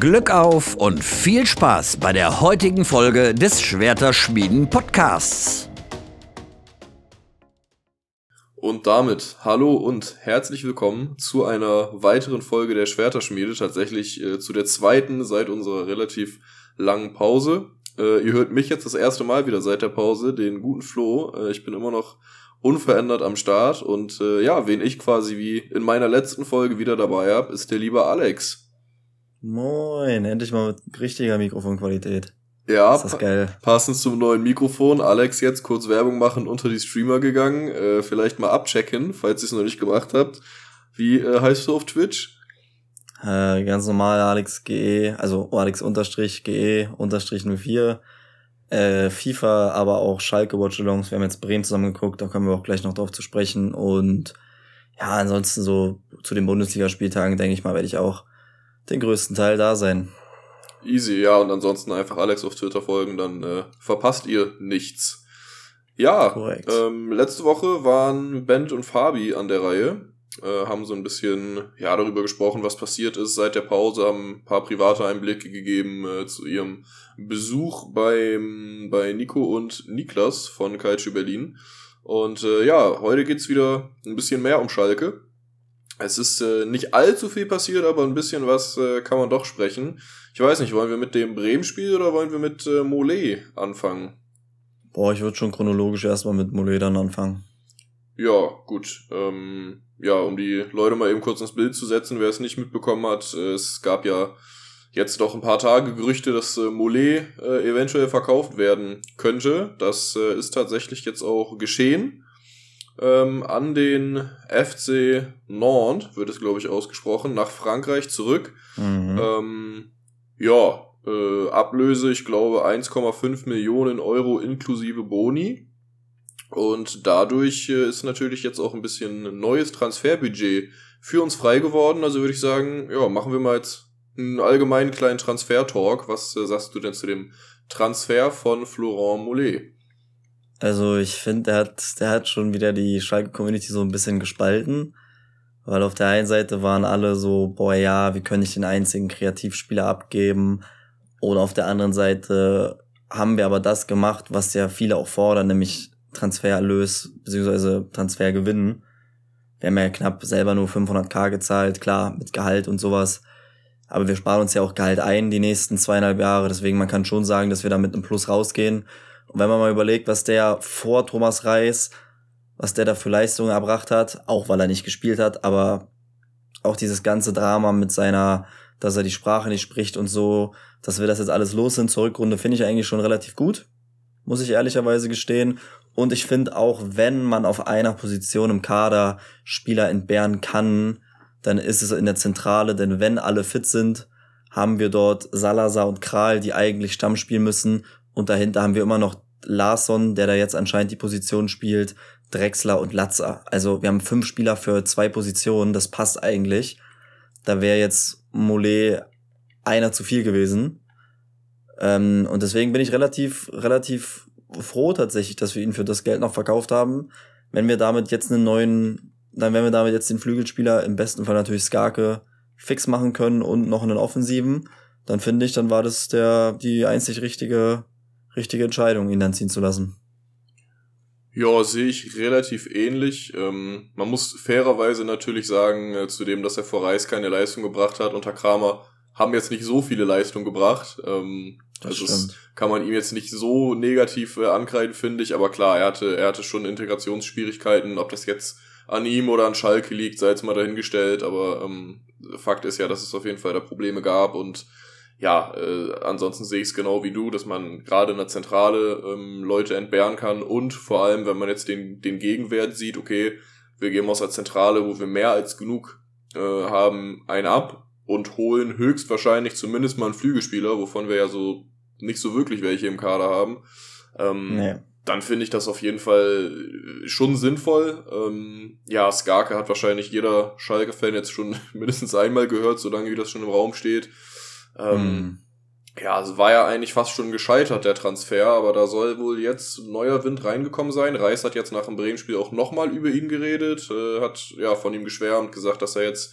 Glück auf und viel Spaß bei der heutigen Folge des Schwerterschmieden Podcasts. Und damit hallo und herzlich willkommen zu einer weiteren Folge der Schwerterschmiede, tatsächlich äh, zu der zweiten seit unserer relativ langen Pause. Äh, ihr hört mich jetzt das erste Mal wieder seit der Pause, den guten Flo. Äh, ich bin immer noch unverändert am Start und äh, ja, wen ich quasi wie in meiner letzten Folge wieder dabei habe, ist der liebe Alex. Moin, endlich mal mit richtiger Mikrofonqualität. Ja, ist das geil. passend zum neuen Mikrofon. Alex jetzt kurz Werbung machen, unter die Streamer gegangen. Äh, vielleicht mal abchecken, falls ihr es noch nicht gemacht habt. Wie äh, heißt du auf Twitch? Äh, ganz normal Alex GE, also Alex unterstrich GE unterstrich 04. Äh, FIFA, aber auch Schalke Watch Alongs. Wir haben jetzt Bremen zusammen geguckt, da kommen wir auch gleich noch drauf zu sprechen. Und ja, ansonsten so zu den Bundesligaspieltagen, denke ich mal, werde ich auch den größten Teil da sein. Easy, ja, und ansonsten einfach Alex auf Twitter folgen, dann äh, verpasst ihr nichts. Ja, ähm, letzte Woche waren Bent und Fabi an der Reihe, äh, haben so ein bisschen ja darüber gesprochen, was passiert ist seit der Pause, haben ein paar private Einblicke gegeben äh, zu ihrem Besuch beim, bei Nico und Niklas von Calcio Berlin. Und äh, ja, heute geht's wieder ein bisschen mehr um Schalke. Es ist äh, nicht allzu viel passiert, aber ein bisschen was äh, kann man doch sprechen. Ich weiß nicht, wollen wir mit dem Bremen-Spiel oder wollen wir mit äh, Mollet anfangen? Boah, ich würde schon chronologisch erstmal mit Mollet dann anfangen. Ja, gut. Ähm, ja, um die Leute mal eben kurz ins Bild zu setzen, wer es nicht mitbekommen hat, äh, es gab ja jetzt doch ein paar Tage Gerüchte, dass äh, Mollet äh, eventuell verkauft werden könnte. Das äh, ist tatsächlich jetzt auch geschehen ähm, an den FC Nantes, wird es glaube ich ausgesprochen, nach Frankreich zurück. Mhm. Ähm, ja, äh, Ablöse, ich glaube 1,5 Millionen Euro inklusive Boni. Und dadurch äh, ist natürlich jetzt auch ein bisschen neues Transferbudget für uns frei geworden. Also würde ich sagen, ja, machen wir mal jetzt einen allgemeinen kleinen Transfer-Talk. Was äh, sagst du denn zu dem Transfer von Florent Mollet? Also ich finde, der hat, der hat schon wieder die Schalke-Community so ein bisschen gespalten. Weil auf der einen Seite waren alle so, boah ja, wie können ich den einzigen Kreativspieler abgeben? Oder auf der anderen Seite haben wir aber das gemacht, was ja viele auch fordern, nämlich Transfererlös bzw. Transfergewinnen. Wir haben ja knapp selber nur 500k gezahlt, klar, mit Gehalt und sowas. Aber wir sparen uns ja auch Gehalt ein die nächsten zweieinhalb Jahre. Deswegen man kann schon sagen, dass wir da mit einem Plus rausgehen. Und wenn man mal überlegt, was der vor Thomas Reis, was der da für Leistungen erbracht hat, auch weil er nicht gespielt hat, aber auch dieses ganze Drama mit seiner, dass er die Sprache nicht spricht und so, dass wir das jetzt alles los sind zur Rückrunde, finde ich eigentlich schon relativ gut, muss ich ehrlicherweise gestehen. Und ich finde auch, wenn man auf einer Position im Kader Spieler entbehren kann, dann ist es in der Zentrale, denn wenn alle fit sind, haben wir dort Salazar und Kral, die eigentlich Stamm spielen müssen und dahinter haben wir immer noch Larsson, der da jetzt anscheinend die Position spielt, Drexler und Latzer. Also wir haben fünf Spieler für zwei Positionen, das passt eigentlich. Da wäre jetzt Mollet einer zu viel gewesen. Ähm, und deswegen bin ich relativ, relativ froh tatsächlich, dass wir ihn für das Geld noch verkauft haben. Wenn wir damit jetzt einen neuen, dann werden wir damit jetzt den Flügelspieler, im besten Fall natürlich Skarke, fix machen können und noch einen Offensiven, dann finde ich, dann war das der, die einzig richtige richtige Entscheidung, ihn dann ziehen zu lassen. Ja, sehe ich relativ ähnlich. Ähm, man muss fairerweise natürlich sagen, äh, zu dem, dass er vor Reis keine Leistung gebracht hat, unter Kramer haben jetzt nicht so viele Leistungen gebracht. Ähm, das also das kann man ihm jetzt nicht so negativ äh, ankreiden, finde ich. Aber klar, er hatte, er hatte schon Integrationsschwierigkeiten. Ob das jetzt an ihm oder an Schalke liegt, sei jetzt mal dahingestellt. Aber ähm, Fakt ist ja, dass es auf jeden Fall da Probleme gab und ja, äh, ansonsten sehe ich es genau wie du, dass man gerade in der Zentrale ähm, Leute entbehren kann und vor allem, wenn man jetzt den, den Gegenwert sieht, okay, wir gehen aus der Zentrale, wo wir mehr als genug äh, haben, einen ab und holen höchstwahrscheinlich zumindest mal einen Flügelspieler, wovon wir ja so nicht so wirklich welche im Kader haben. Ähm, nee. Dann finde ich das auf jeden Fall schon sinnvoll. Ähm, ja, Skarke hat wahrscheinlich jeder Schalke-Fan jetzt schon mindestens einmal gehört, solange wie das schon im Raum steht. Ähm, mhm. Ja, also war ja eigentlich fast schon gescheitert, der Transfer, aber da soll wohl jetzt neuer Wind reingekommen sein. Reis hat jetzt nach dem Bremen-Spiel auch nochmal über ihn geredet, äh, hat ja von ihm geschwärmt, gesagt, dass er jetzt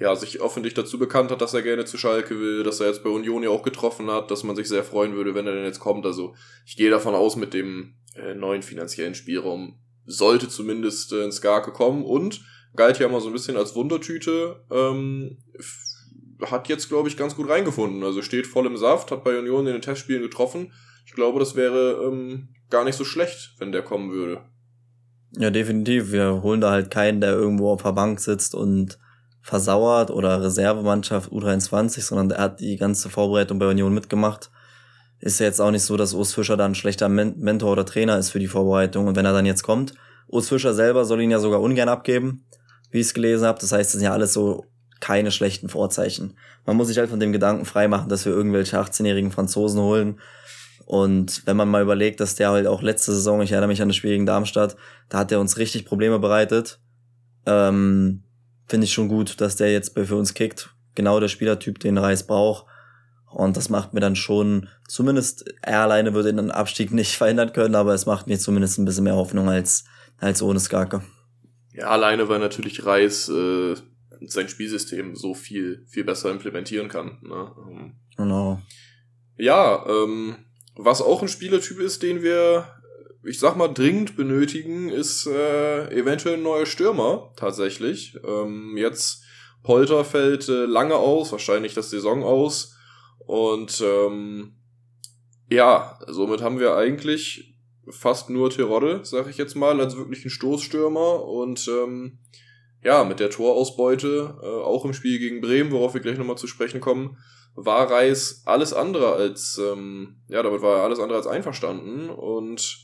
ja, sich öffentlich dazu bekannt hat, dass er gerne zu Schalke will, dass er jetzt bei Union ja auch getroffen hat, dass man sich sehr freuen würde, wenn er denn jetzt kommt. Also ich gehe davon aus, mit dem äh, neuen finanziellen Spielraum sollte zumindest äh, ins Garke kommen und galt ja mal so ein bisschen als Wundertüte, ähm, hat jetzt, glaube ich, ganz gut reingefunden. Also steht voll im Saft, hat bei Union in den Testspielen getroffen. Ich glaube, das wäre ähm, gar nicht so schlecht, wenn der kommen würde. Ja, definitiv. Wir holen da halt keinen, der irgendwo auf der Bank sitzt und versauert oder Reservemannschaft U23, sondern er hat die ganze Vorbereitung bei Union mitgemacht. Ist ja jetzt auch nicht so, dass Urs Fischer dann ein schlechter Mentor oder Trainer ist für die Vorbereitung. Und wenn er dann jetzt kommt, Urs Fischer selber soll ihn ja sogar ungern abgeben, wie ich es gelesen habe. Das heißt, das sind ja alles so keine schlechten Vorzeichen. Man muss sich halt von dem Gedanken freimachen, dass wir irgendwelche 18-jährigen Franzosen holen. Und wenn man mal überlegt, dass der halt auch letzte Saison, ich erinnere mich an das Spiel gegen Darmstadt, da hat er uns richtig Probleme bereitet. Ähm, Finde ich schon gut, dass der jetzt für uns kickt. Genau der Spielertyp, den Reis braucht. Und das macht mir dann schon, zumindest er alleine würde den Abstieg nicht verhindern können, aber es macht mir zumindest ein bisschen mehr Hoffnung als, als ohne Skarke. Ja, alleine, weil natürlich Reis äh, sein Spielsystem so viel, viel besser implementieren kann. Ne? Ähm, genau. Ja, ähm, was auch ein Spielertyp ist, den wir, ich sag mal, dringend benötigen, ist äh, eventuell ein neuer Stürmer tatsächlich. Ähm, jetzt Polter fällt äh, lange aus, wahrscheinlich das Saison aus. Und ähm, ja, somit haben wir eigentlich fast nur Terodde, sag ich jetzt mal, als wirklichen Stoßstürmer. Und ähm, ja, mit der Torausbeute, äh, auch im Spiel gegen Bremen, worauf wir gleich nochmal zu sprechen kommen, war Reis alles andere als, ähm, ja, damit war er alles andere als einverstanden und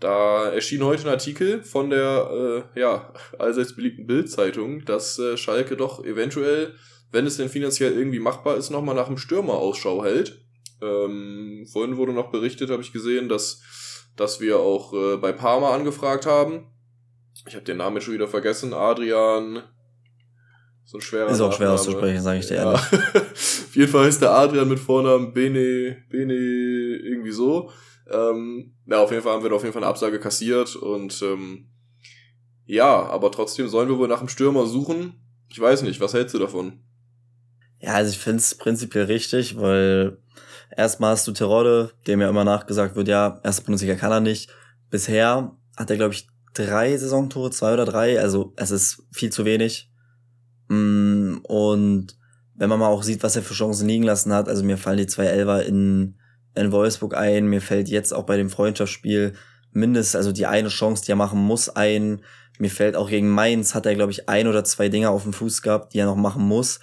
da erschien heute ein Artikel von der, äh, ja, allseits beliebten Bildzeitung, dass äh, Schalke doch eventuell, wenn es denn finanziell irgendwie machbar ist, nochmal nach einem Stürmer Ausschau hält. Ähm, vorhin wurde noch berichtet, habe ich gesehen, dass, dass wir auch äh, bei Parma angefragt haben ich habe den Namen schon wieder vergessen. Adrian. So ein schwerer Ist auch schwer auszusprechen, sage ich dir ja. ehrlich. Auf jeden Fall ist der Adrian mit Vornamen Bene, Bene, irgendwie so. Ähm, ja, auf jeden Fall haben wir da auf jeden Fall eine Absage kassiert und ähm, ja, aber trotzdem sollen wir wohl nach einem Stürmer suchen. Ich weiß nicht, was hältst du davon? Ja, also ich finde es prinzipiell richtig, weil erstmal hast du Terodde, dem ja immer nachgesagt wird, ja, erste Bundesliga kann er nicht. Bisher hat er, glaube ich, drei Saisontore, zwei oder drei, also es ist viel zu wenig. Mm, und wenn man mal auch sieht, was er für Chancen liegen lassen hat, also mir fallen die zwei Elfer in, in Wolfsburg ein, mir fällt jetzt auch bei dem Freundschaftsspiel mindestens, also die eine Chance, die er machen muss, ein. Mir fällt auch gegen Mainz, hat er, glaube ich, ein oder zwei Dinger auf dem Fuß gehabt, die er noch machen muss.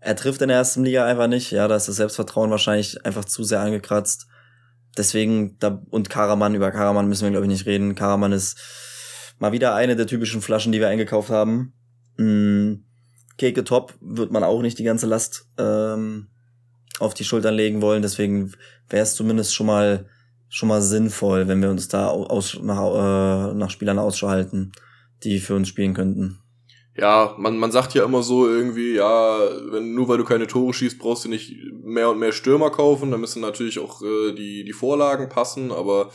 Er trifft in der ersten Liga einfach nicht, ja, da ist das Selbstvertrauen wahrscheinlich einfach zu sehr angekratzt. Deswegen, da, und Karaman, über Karaman müssen wir, glaube ich, nicht reden. Karaman ist Mal wieder eine der typischen Flaschen, die wir eingekauft haben. Mm, Keke Top wird man auch nicht die ganze Last ähm, auf die Schultern legen wollen. Deswegen wäre es zumindest schon mal schon mal sinnvoll, wenn wir uns da aus, nach, äh, nach Spielern Ausschau halten, die für uns spielen könnten. Ja, man, man sagt ja immer so irgendwie, ja, wenn nur weil du keine Tore schießt, brauchst du nicht mehr und mehr Stürmer kaufen, dann müssen natürlich auch äh, die, die Vorlagen passen, aber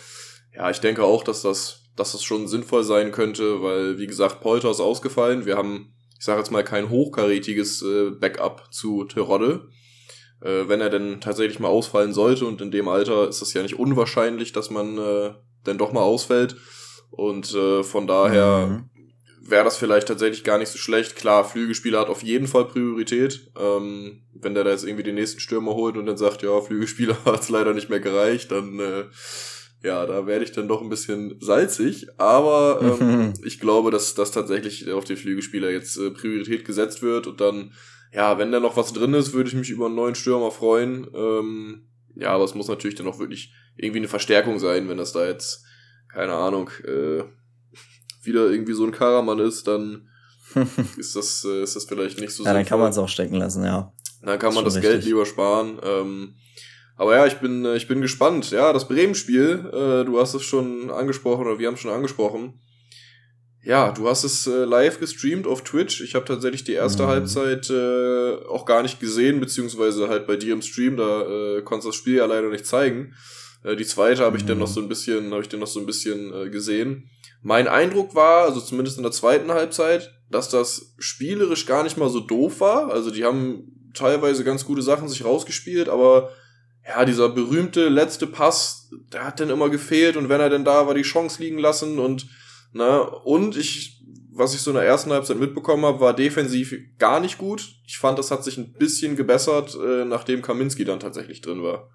ja, ich denke auch, dass das dass das schon sinnvoll sein könnte, weil, wie gesagt, Polter ist ausgefallen. Wir haben, ich sage jetzt mal, kein hochkarätiges äh, Backup zu Terodde. Äh, wenn er denn tatsächlich mal ausfallen sollte und in dem Alter ist es ja nicht unwahrscheinlich, dass man äh, denn doch mal ausfällt. Und äh, von daher mhm. Wäre das vielleicht tatsächlich gar nicht so schlecht. Klar, Flügelspieler hat auf jeden Fall Priorität. Ähm, wenn der da jetzt irgendwie den nächsten Stürmer holt und dann sagt, ja, Flügelspieler hat es leider nicht mehr gereicht, dann äh, ja, da werde ich dann doch ein bisschen salzig, aber ähm, ich glaube, dass das tatsächlich auf den Flügelspieler jetzt äh, Priorität gesetzt wird und dann, ja, wenn da noch was drin ist, würde ich mich über einen neuen Stürmer freuen. Ähm, ja, aber es muss natürlich dann auch wirklich irgendwie eine Verstärkung sein, wenn das da jetzt, keine Ahnung, äh, wieder irgendwie so ein Karaman ist, dann ist das, äh, ist das vielleicht nicht so Ja, dann kann man es auch stecken lassen, ja. Dann kann man das richtig. Geld lieber sparen. Ähm, aber ja, ich bin, äh, ich bin gespannt. Ja, das Bremen-Spiel, äh, du hast es schon angesprochen oder wir haben es schon angesprochen. Ja, du hast es äh, live gestreamt auf Twitch. Ich habe tatsächlich die erste mhm. Halbzeit äh, auch gar nicht gesehen, beziehungsweise halt bei dir im Stream, da äh, konntest das Spiel ja leider nicht zeigen. Äh, die zweite habe ich mhm. dann noch so ein bisschen, habe ich dann noch so ein bisschen äh, gesehen. Mein Eindruck war, also zumindest in der zweiten Halbzeit, dass das spielerisch gar nicht mal so doof war. Also die haben teilweise ganz gute Sachen sich rausgespielt, aber ja, dieser berühmte letzte Pass, der hat dann immer gefehlt und wenn er denn da war, die Chance liegen lassen und na, ne, und ich was ich so in der ersten Halbzeit mitbekommen habe, war defensiv gar nicht gut. Ich fand, das hat sich ein bisschen gebessert, äh, nachdem Kaminski dann tatsächlich drin war.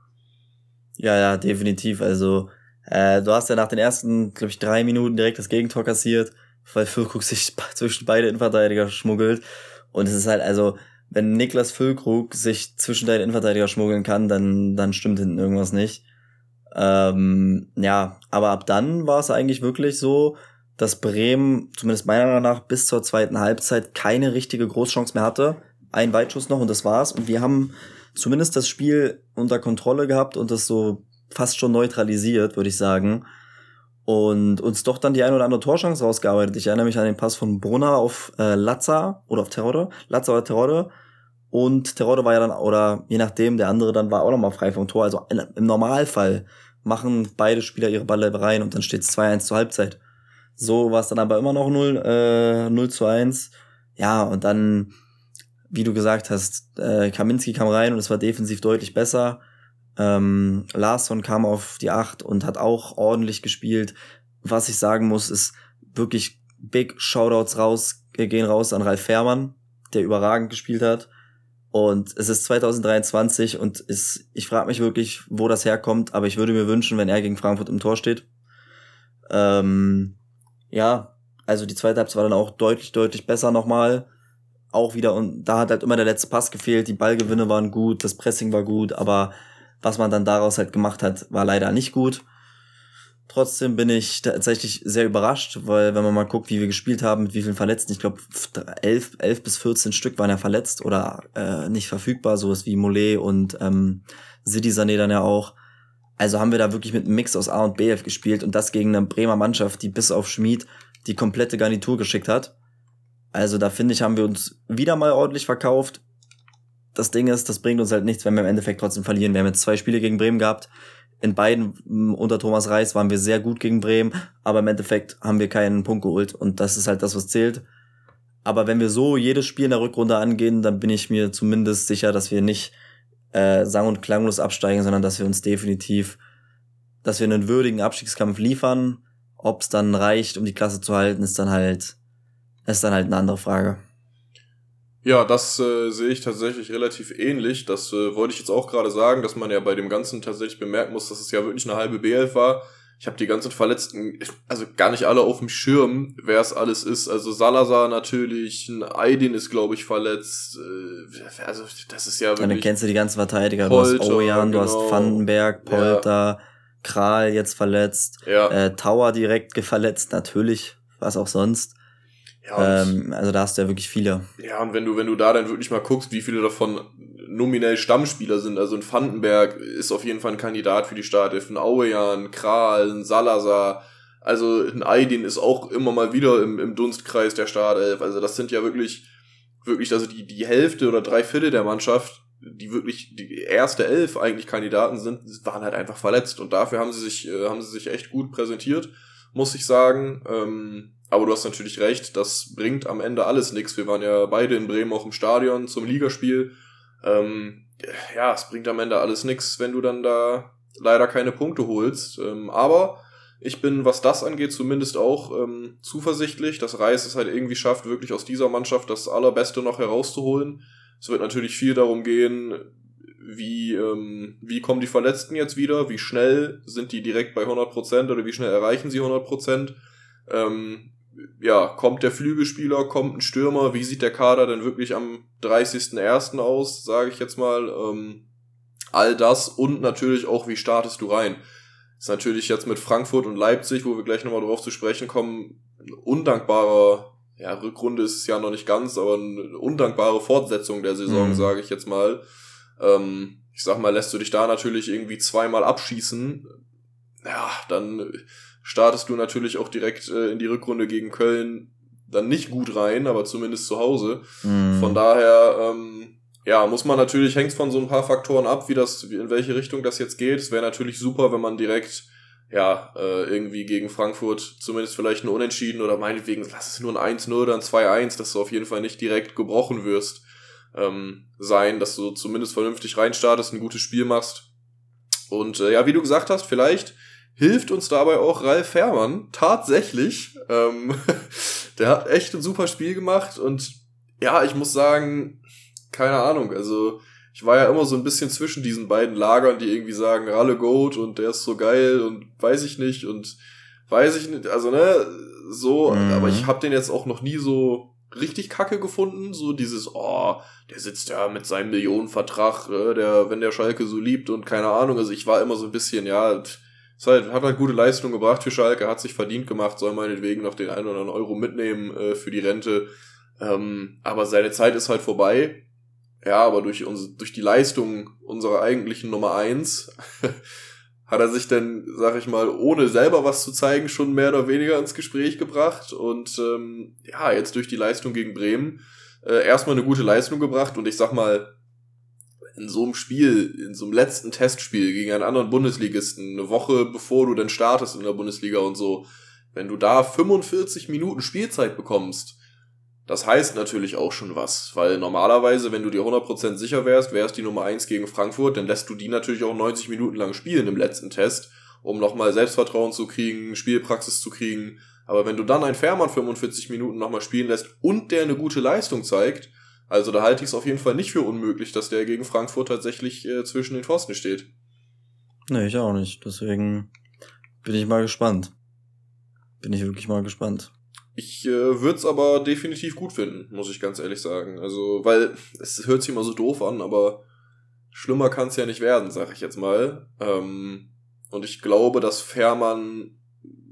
Ja, ja, definitiv. Also, äh, du hast ja nach den ersten, glaube ich, drei Minuten direkt das Gegentor kassiert, weil Füllkrug sich zwischen beide Innenverteidiger schmuggelt. Und es ist halt, also, wenn Niklas Füllkrug sich zwischen deinen Innenverteidiger schmuggeln kann, dann, dann stimmt hinten irgendwas nicht. Ähm, ja, aber ab dann war es eigentlich wirklich so, dass Bremen, zumindest meiner Meinung nach, bis zur zweiten Halbzeit keine richtige Großchance mehr hatte. Ein Weitschuss noch und das war's. Und wir haben zumindest das Spiel unter Kontrolle gehabt und das so fast schon neutralisiert, würde ich sagen. Und uns doch dann die ein oder andere Torchance rausgearbeitet. Ich erinnere mich an den Pass von Brunner auf äh, Lazza oder auf Terode. Lazza oder Terode. Und Terode war ja dann, oder je nachdem, der andere dann war auch nochmal frei vom Tor. Also im Normalfall machen beide Spieler ihre Balle rein und dann steht es 2-1 zur Halbzeit. So war es dann aber immer noch 0, äh, 0 zu 1. Ja, und dann, wie du gesagt hast, äh, Kaminski kam rein und es war defensiv deutlich besser. Ähm, Larsson kam auf die 8 und hat auch ordentlich gespielt. Was ich sagen muss, ist wirklich big Shoutouts raus, äh, gehen raus an Ralf Fährmann, der überragend gespielt hat. Und es ist 2023 und ist, ich frage mich wirklich, wo das herkommt, aber ich würde mir wünschen, wenn er gegen Frankfurt im Tor steht. Ähm, ja, also die zweite Halbzeit war dann auch deutlich, deutlich besser nochmal. Auch wieder, und da hat halt immer der letzte Pass gefehlt, die Ballgewinne waren gut, das Pressing war gut, aber was man dann daraus halt gemacht hat, war leider nicht gut. Trotzdem bin ich tatsächlich sehr überrascht, weil wenn man mal guckt, wie wir gespielt haben, mit wie vielen Verletzten, ich glaube elf, elf bis 14 Stück waren ja verletzt oder äh, nicht verfügbar, sowas wie Mollet und ähm, Sidi Sané dann ja auch. Also haben wir da wirklich mit einem Mix aus A und BF gespielt und das gegen eine Bremer Mannschaft, die bis auf Schmied die komplette Garnitur geschickt hat. Also da finde ich, haben wir uns wieder mal ordentlich verkauft. Das Ding ist, das bringt uns halt nichts, wenn wir im Endeffekt trotzdem verlieren. Wir haben jetzt zwei Spiele gegen Bremen gehabt. In beiden unter Thomas Reis waren wir sehr gut gegen Bremen, aber im Endeffekt haben wir keinen Punkt geholt und das ist halt das, was zählt. Aber wenn wir so jedes Spiel in der Rückrunde angehen, dann bin ich mir zumindest sicher, dass wir nicht äh, sang- und klanglos absteigen, sondern dass wir uns definitiv, dass wir einen würdigen Abstiegskampf liefern. Ob es dann reicht, um die Klasse zu halten, ist dann halt, ist dann halt eine andere Frage. Ja, das äh, sehe ich tatsächlich relativ ähnlich. Das äh, wollte ich jetzt auch gerade sagen, dass man ja bei dem Ganzen tatsächlich bemerken muss, dass es ja wirklich eine halbe B11 war. Ich habe die ganzen Verletzten, also gar nicht alle auf dem Schirm, wer es alles ist. Also Salazar natürlich, ein Aydin ist, glaube ich, verletzt. Äh, also das ist ja wirklich... Dann kennst du die ganzen Verteidiger. Polter, du hast Ojan, genau. du hast genau. Vandenberg, Polter, ja. Kral jetzt verletzt, ja. äh, Tower direkt verletzt, natürlich, was auch sonst. Ja, ähm, also da hast du ja wirklich viele. Ja, und wenn du, wenn du da dann wirklich mal guckst, wie viele davon nominell Stammspieler sind, also ein Vandenberg ist auf jeden Fall ein Kandidat für die Startelf, ein Auejan, Kral, ein Salazar, also ein Aydin ist auch immer mal wieder im, im Dunstkreis der Startelf, also das sind ja wirklich, wirklich, also die, die Hälfte oder drei Viertel der Mannschaft, die wirklich die erste Elf eigentlich Kandidaten sind, waren halt einfach verletzt. Und dafür haben sie sich, äh, haben sie sich echt gut präsentiert, muss ich sagen, ähm, aber du hast natürlich recht, das bringt am Ende alles nichts. Wir waren ja beide in Bremen auch im Stadion zum Ligaspiel. Ähm, ja, es bringt am Ende alles nichts, wenn du dann da leider keine Punkte holst. Ähm, aber ich bin, was das angeht, zumindest auch ähm, zuversichtlich, dass Reis es halt irgendwie schafft, wirklich aus dieser Mannschaft das Allerbeste noch herauszuholen. Es wird natürlich viel darum gehen, wie, ähm, wie kommen die Verletzten jetzt wieder, wie schnell sind die direkt bei 100% oder wie schnell erreichen sie 100%. Ähm, ja, kommt der Flügelspieler, kommt ein Stürmer, wie sieht der Kader denn wirklich am 30.01. aus, sage ich jetzt mal. Ähm, all das und natürlich auch, wie startest du rein. Ist natürlich jetzt mit Frankfurt und Leipzig, wo wir gleich nochmal drauf zu sprechen kommen, ein undankbarer, ja, Rückrunde ist es ja noch nicht ganz, aber eine undankbare Fortsetzung der Saison, mhm. sage ich jetzt mal. Ähm, ich sag mal, lässt du dich da natürlich irgendwie zweimal abschießen, ja, dann startest du natürlich auch direkt äh, in die Rückrunde gegen Köln dann nicht gut rein, aber zumindest zu Hause. Mhm. Von daher, ähm, ja, muss man natürlich, hängt von so ein paar Faktoren ab, wie das, in welche Richtung das jetzt geht. Es wäre natürlich super, wenn man direkt ja, äh, irgendwie gegen Frankfurt zumindest vielleicht ein Unentschieden oder meinetwegen, lass es nur ein 1-0 oder ein 2-1, dass du auf jeden Fall nicht direkt gebrochen wirst, ähm, sein, dass du zumindest vernünftig reinstartest, ein gutes Spiel machst. Und äh, ja, wie du gesagt hast, vielleicht hilft uns dabei auch Ralf Fährmann tatsächlich. Ähm, der hat echt ein super Spiel gemacht und ja, ich muss sagen, keine Ahnung, also ich war ja immer so ein bisschen zwischen diesen beiden Lagern, die irgendwie sagen, Ralle Goat und der ist so geil und weiß ich nicht und weiß ich nicht, also ne, so, mhm. aber ich habe den jetzt auch noch nie so richtig kacke gefunden, so dieses, oh, der sitzt ja mit seinem Millionenvertrag, äh, der, wenn der Schalke so liebt und keine Ahnung, also ich war immer so ein bisschen, ja, halt, hat halt gute Leistung gebracht für Schalke, hat sich verdient gemacht, soll meinetwegen noch den einen oder anderen Euro mitnehmen äh, für die Rente, ähm, aber seine Zeit ist halt vorbei. Ja, aber durch, uns, durch die Leistung unserer eigentlichen Nummer eins hat er sich dann, sag ich mal, ohne selber was zu zeigen, schon mehr oder weniger ins Gespräch gebracht. Und ähm, ja, jetzt durch die Leistung gegen Bremen äh, erstmal eine gute Leistung gebracht. Und ich sag mal, in so einem Spiel, in so einem letzten Testspiel gegen einen anderen Bundesligisten, eine Woche bevor du dann startest in der Bundesliga und so, wenn du da 45 Minuten Spielzeit bekommst, das heißt natürlich auch schon was, weil normalerweise, wenn du dir 100% sicher wärst, wärst die Nummer 1 gegen Frankfurt, dann lässt du die natürlich auch 90 Minuten lang spielen im letzten Test, um nochmal Selbstvertrauen zu kriegen, Spielpraxis zu kriegen. Aber wenn du dann ein Fährmann 45 Minuten nochmal spielen lässt und der eine gute Leistung zeigt, also da halte ich es auf jeden Fall nicht für unmöglich, dass der gegen Frankfurt tatsächlich äh, zwischen den Pfosten steht. Nee, ich auch nicht. Deswegen bin ich mal gespannt. Bin ich wirklich mal gespannt. Ich äh, würde es aber definitiv gut finden, muss ich ganz ehrlich sagen. Also, weil es hört sich immer so doof an, aber schlimmer kann es ja nicht werden, sag ich jetzt mal. Ähm, und ich glaube, dass Fährmann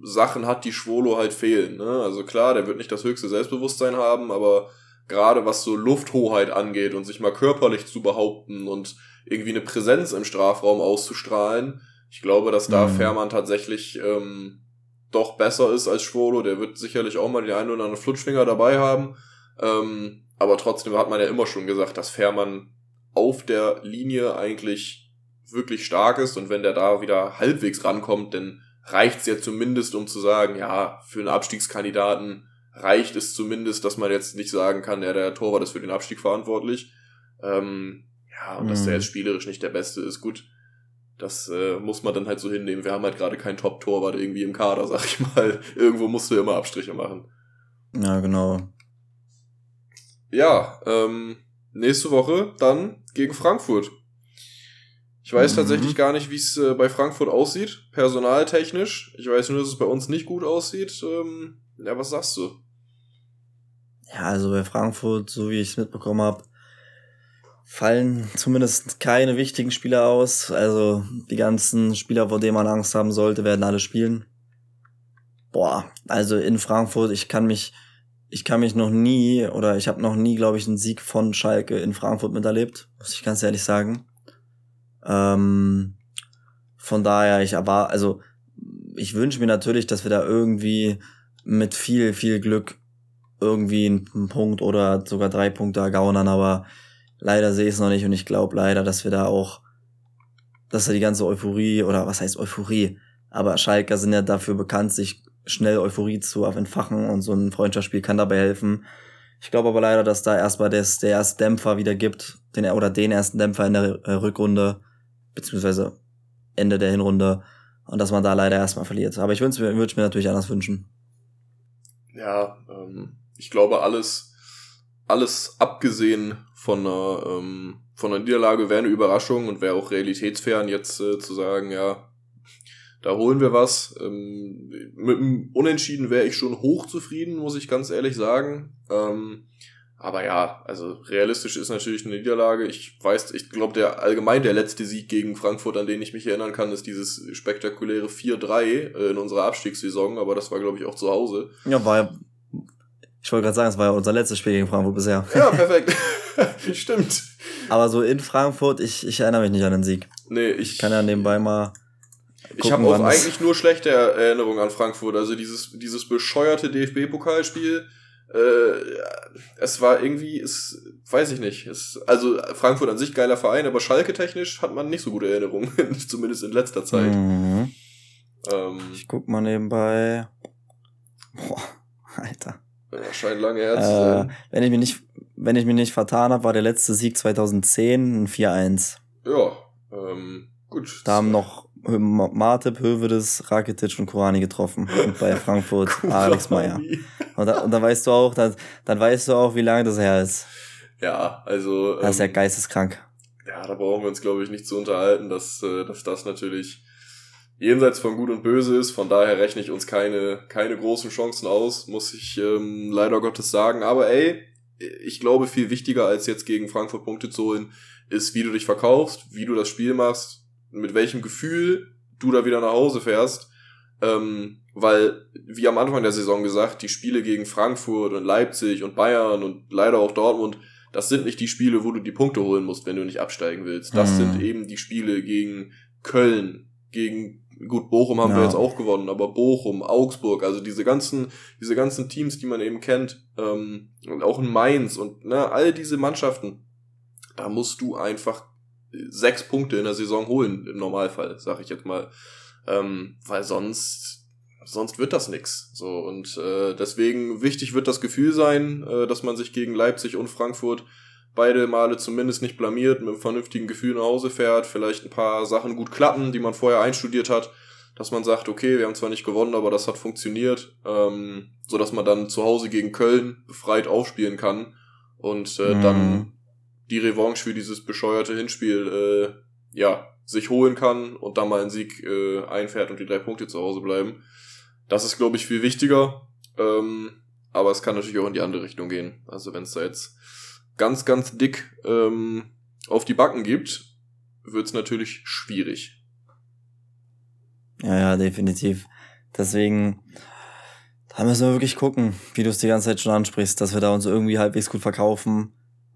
Sachen hat, die Schwolo halt fehlen. Ne? Also klar, der wird nicht das höchste Selbstbewusstsein haben, aber gerade was so Lufthoheit angeht und sich mal körperlich zu behaupten und irgendwie eine Präsenz im Strafraum auszustrahlen, ich glaube, dass da mhm. Fährmann tatsächlich ähm, doch besser ist als Schwolo. Der wird sicherlich auch mal die einen oder anderen Flutschfinger dabei haben. Ähm, aber trotzdem hat man ja immer schon gesagt, dass Fährmann auf der Linie eigentlich wirklich stark ist und wenn der da wieder halbwegs rankommt, dann reicht es ja zumindest, um zu sagen, ja, für einen Abstiegskandidaten reicht es zumindest, dass man jetzt nicht sagen kann, ja, der Torwart ist für den Abstieg verantwortlich. Ähm, ja, und mhm. dass der mhm. jetzt spielerisch nicht der Beste ist, gut. Das äh, muss man dann halt so hinnehmen. Wir haben halt gerade kein Top-Torwart irgendwie im Kader, sag ich mal. Irgendwo musst du immer Abstriche machen. Ja, genau. Ja, ähm, nächste Woche dann gegen Frankfurt. Ich weiß mhm. tatsächlich gar nicht, wie es äh, bei Frankfurt aussieht, personaltechnisch. Ich weiß nur, dass es bei uns nicht gut aussieht. Ähm, ja, was sagst du? Ja, also bei Frankfurt, so wie ich es mitbekommen habe, fallen zumindest keine wichtigen Spieler aus. Also die ganzen Spieler, vor denen man Angst haben sollte, werden alle spielen. Boah, also in Frankfurt, ich kann mich, ich kann mich noch nie oder ich habe noch nie, glaube ich, einen Sieg von Schalke in Frankfurt miterlebt, muss ich ganz ehrlich sagen. Ähm, von daher, ich aber, also ich wünsche mir natürlich, dass wir da irgendwie mit viel, viel Glück irgendwie einen Punkt oder sogar drei Punkte ergaunern, aber Leider sehe ich es noch nicht und ich glaube leider, dass wir da auch, dass da die ganze Euphorie oder was heißt Euphorie, aber Schalker sind ja dafür bekannt, sich schnell Euphorie zu entfachen und so ein Freundschaftsspiel kann dabei helfen. Ich glaube aber leider, dass da erstmal das, der erste Dämpfer wieder gibt, den, oder den ersten Dämpfer in der äh, Rückrunde, beziehungsweise Ende der Hinrunde, und dass man da leider erstmal verliert. Aber ich würde es mir, mir natürlich anders wünschen. Ja, ähm, ich glaube, alles, alles abgesehen von einer, ähm, von einer Niederlage wäre eine Überraschung und wäre auch realitätsfern, jetzt äh, zu sagen, ja, da holen wir was. Ähm, mit dem Unentschieden wäre ich schon hochzufrieden, muss ich ganz ehrlich sagen. Ähm, aber ja, also realistisch ist natürlich eine Niederlage. Ich weiß, ich glaube, der allgemein der letzte Sieg gegen Frankfurt, an den ich mich erinnern kann, ist dieses spektakuläre 4-3 äh, in unserer Abstiegssaison, aber das war, glaube ich, auch zu Hause. Ja, war ich wollte gerade sagen, es war ja unser letztes Spiel gegen Frankfurt bisher. Ja, perfekt. Stimmt. Aber so in Frankfurt, ich, ich erinnere mich nicht an den Sieg. Nee, ich. ich kann ja nebenbei mal. Gucken, ich habe auch eigentlich nur schlechte Erinnerungen an Frankfurt. Also dieses, dieses bescheuerte DFB-Pokalspiel, äh, es war irgendwie, es weiß ich nicht. Es, also Frankfurt an sich geiler Verein, aber Schalke technisch hat man nicht so gute Erinnerungen, zumindest in letzter Zeit. Mhm. Ähm, ich guck mal nebenbei. Boah, Alter. Ja, scheint lange her zu äh, sein. Wenn ich mich nicht, wenn ich mich nicht vertan habe, war der letzte Sieg 2010 ein 4-1. Ja, ähm, gut. Da haben noch Martip, Hövedes, Rakitic und Kurani getroffen. Und bei Frankfurt Alex Meyer. Und, da, und dann weißt du auch, dann, dann weißt du auch, wie lange das her ist. Ja, also. Das ist ja ähm, geisteskrank. Ja, da brauchen wir uns, glaube ich, nicht zu unterhalten, dass, äh, dass das natürlich jenseits von Gut und Böse ist. Von daher rechne ich uns keine, keine großen Chancen aus, muss ich ähm, leider Gottes sagen. Aber ey, ich glaube, viel wichtiger als jetzt gegen Frankfurt Punkte zu holen, ist, wie du dich verkaufst, wie du das Spiel machst, mit welchem Gefühl du da wieder nach Hause fährst. Ähm, weil, wie am Anfang der Saison gesagt, die Spiele gegen Frankfurt und Leipzig und Bayern und leider auch Dortmund, das sind nicht die Spiele, wo du die Punkte holen musst, wenn du nicht absteigen willst. Das mhm. sind eben die Spiele gegen Köln, gegen gut, Bochum haben ja. wir jetzt auch gewonnen, aber Bochum, Augsburg, also diese ganzen, diese ganzen Teams, die man eben kennt, ähm, und auch in Mainz und ne, all diese Mannschaften, da musst du einfach sechs Punkte in der Saison holen, im Normalfall, sag ich jetzt mal. Ähm, weil sonst, sonst wird das nix. So, und äh, deswegen wichtig wird das Gefühl sein, äh, dass man sich gegen Leipzig und Frankfurt beide Male zumindest nicht blamiert, mit einem vernünftigen Gefühl nach Hause fährt, vielleicht ein paar Sachen gut klappen, die man vorher einstudiert hat, dass man sagt, okay, wir haben zwar nicht gewonnen, aber das hat funktioniert, ähm, so dass man dann zu Hause gegen Köln befreit aufspielen kann und äh, mhm. dann die Revanche für dieses bescheuerte Hinspiel äh, ja sich holen kann und dann mal einen Sieg äh, einfährt und die drei Punkte zu Hause bleiben. Das ist, glaube ich, viel wichtiger. Ähm, aber es kann natürlich auch in die andere Richtung gehen. Also wenn es da jetzt ganz, ganz dick ähm, auf die Backen gibt, wird es natürlich schwierig. Ja, ja, definitiv. Deswegen, da müssen wir wirklich gucken, wie du es die ganze Zeit schon ansprichst, dass wir da uns irgendwie halbwegs gut verkaufen.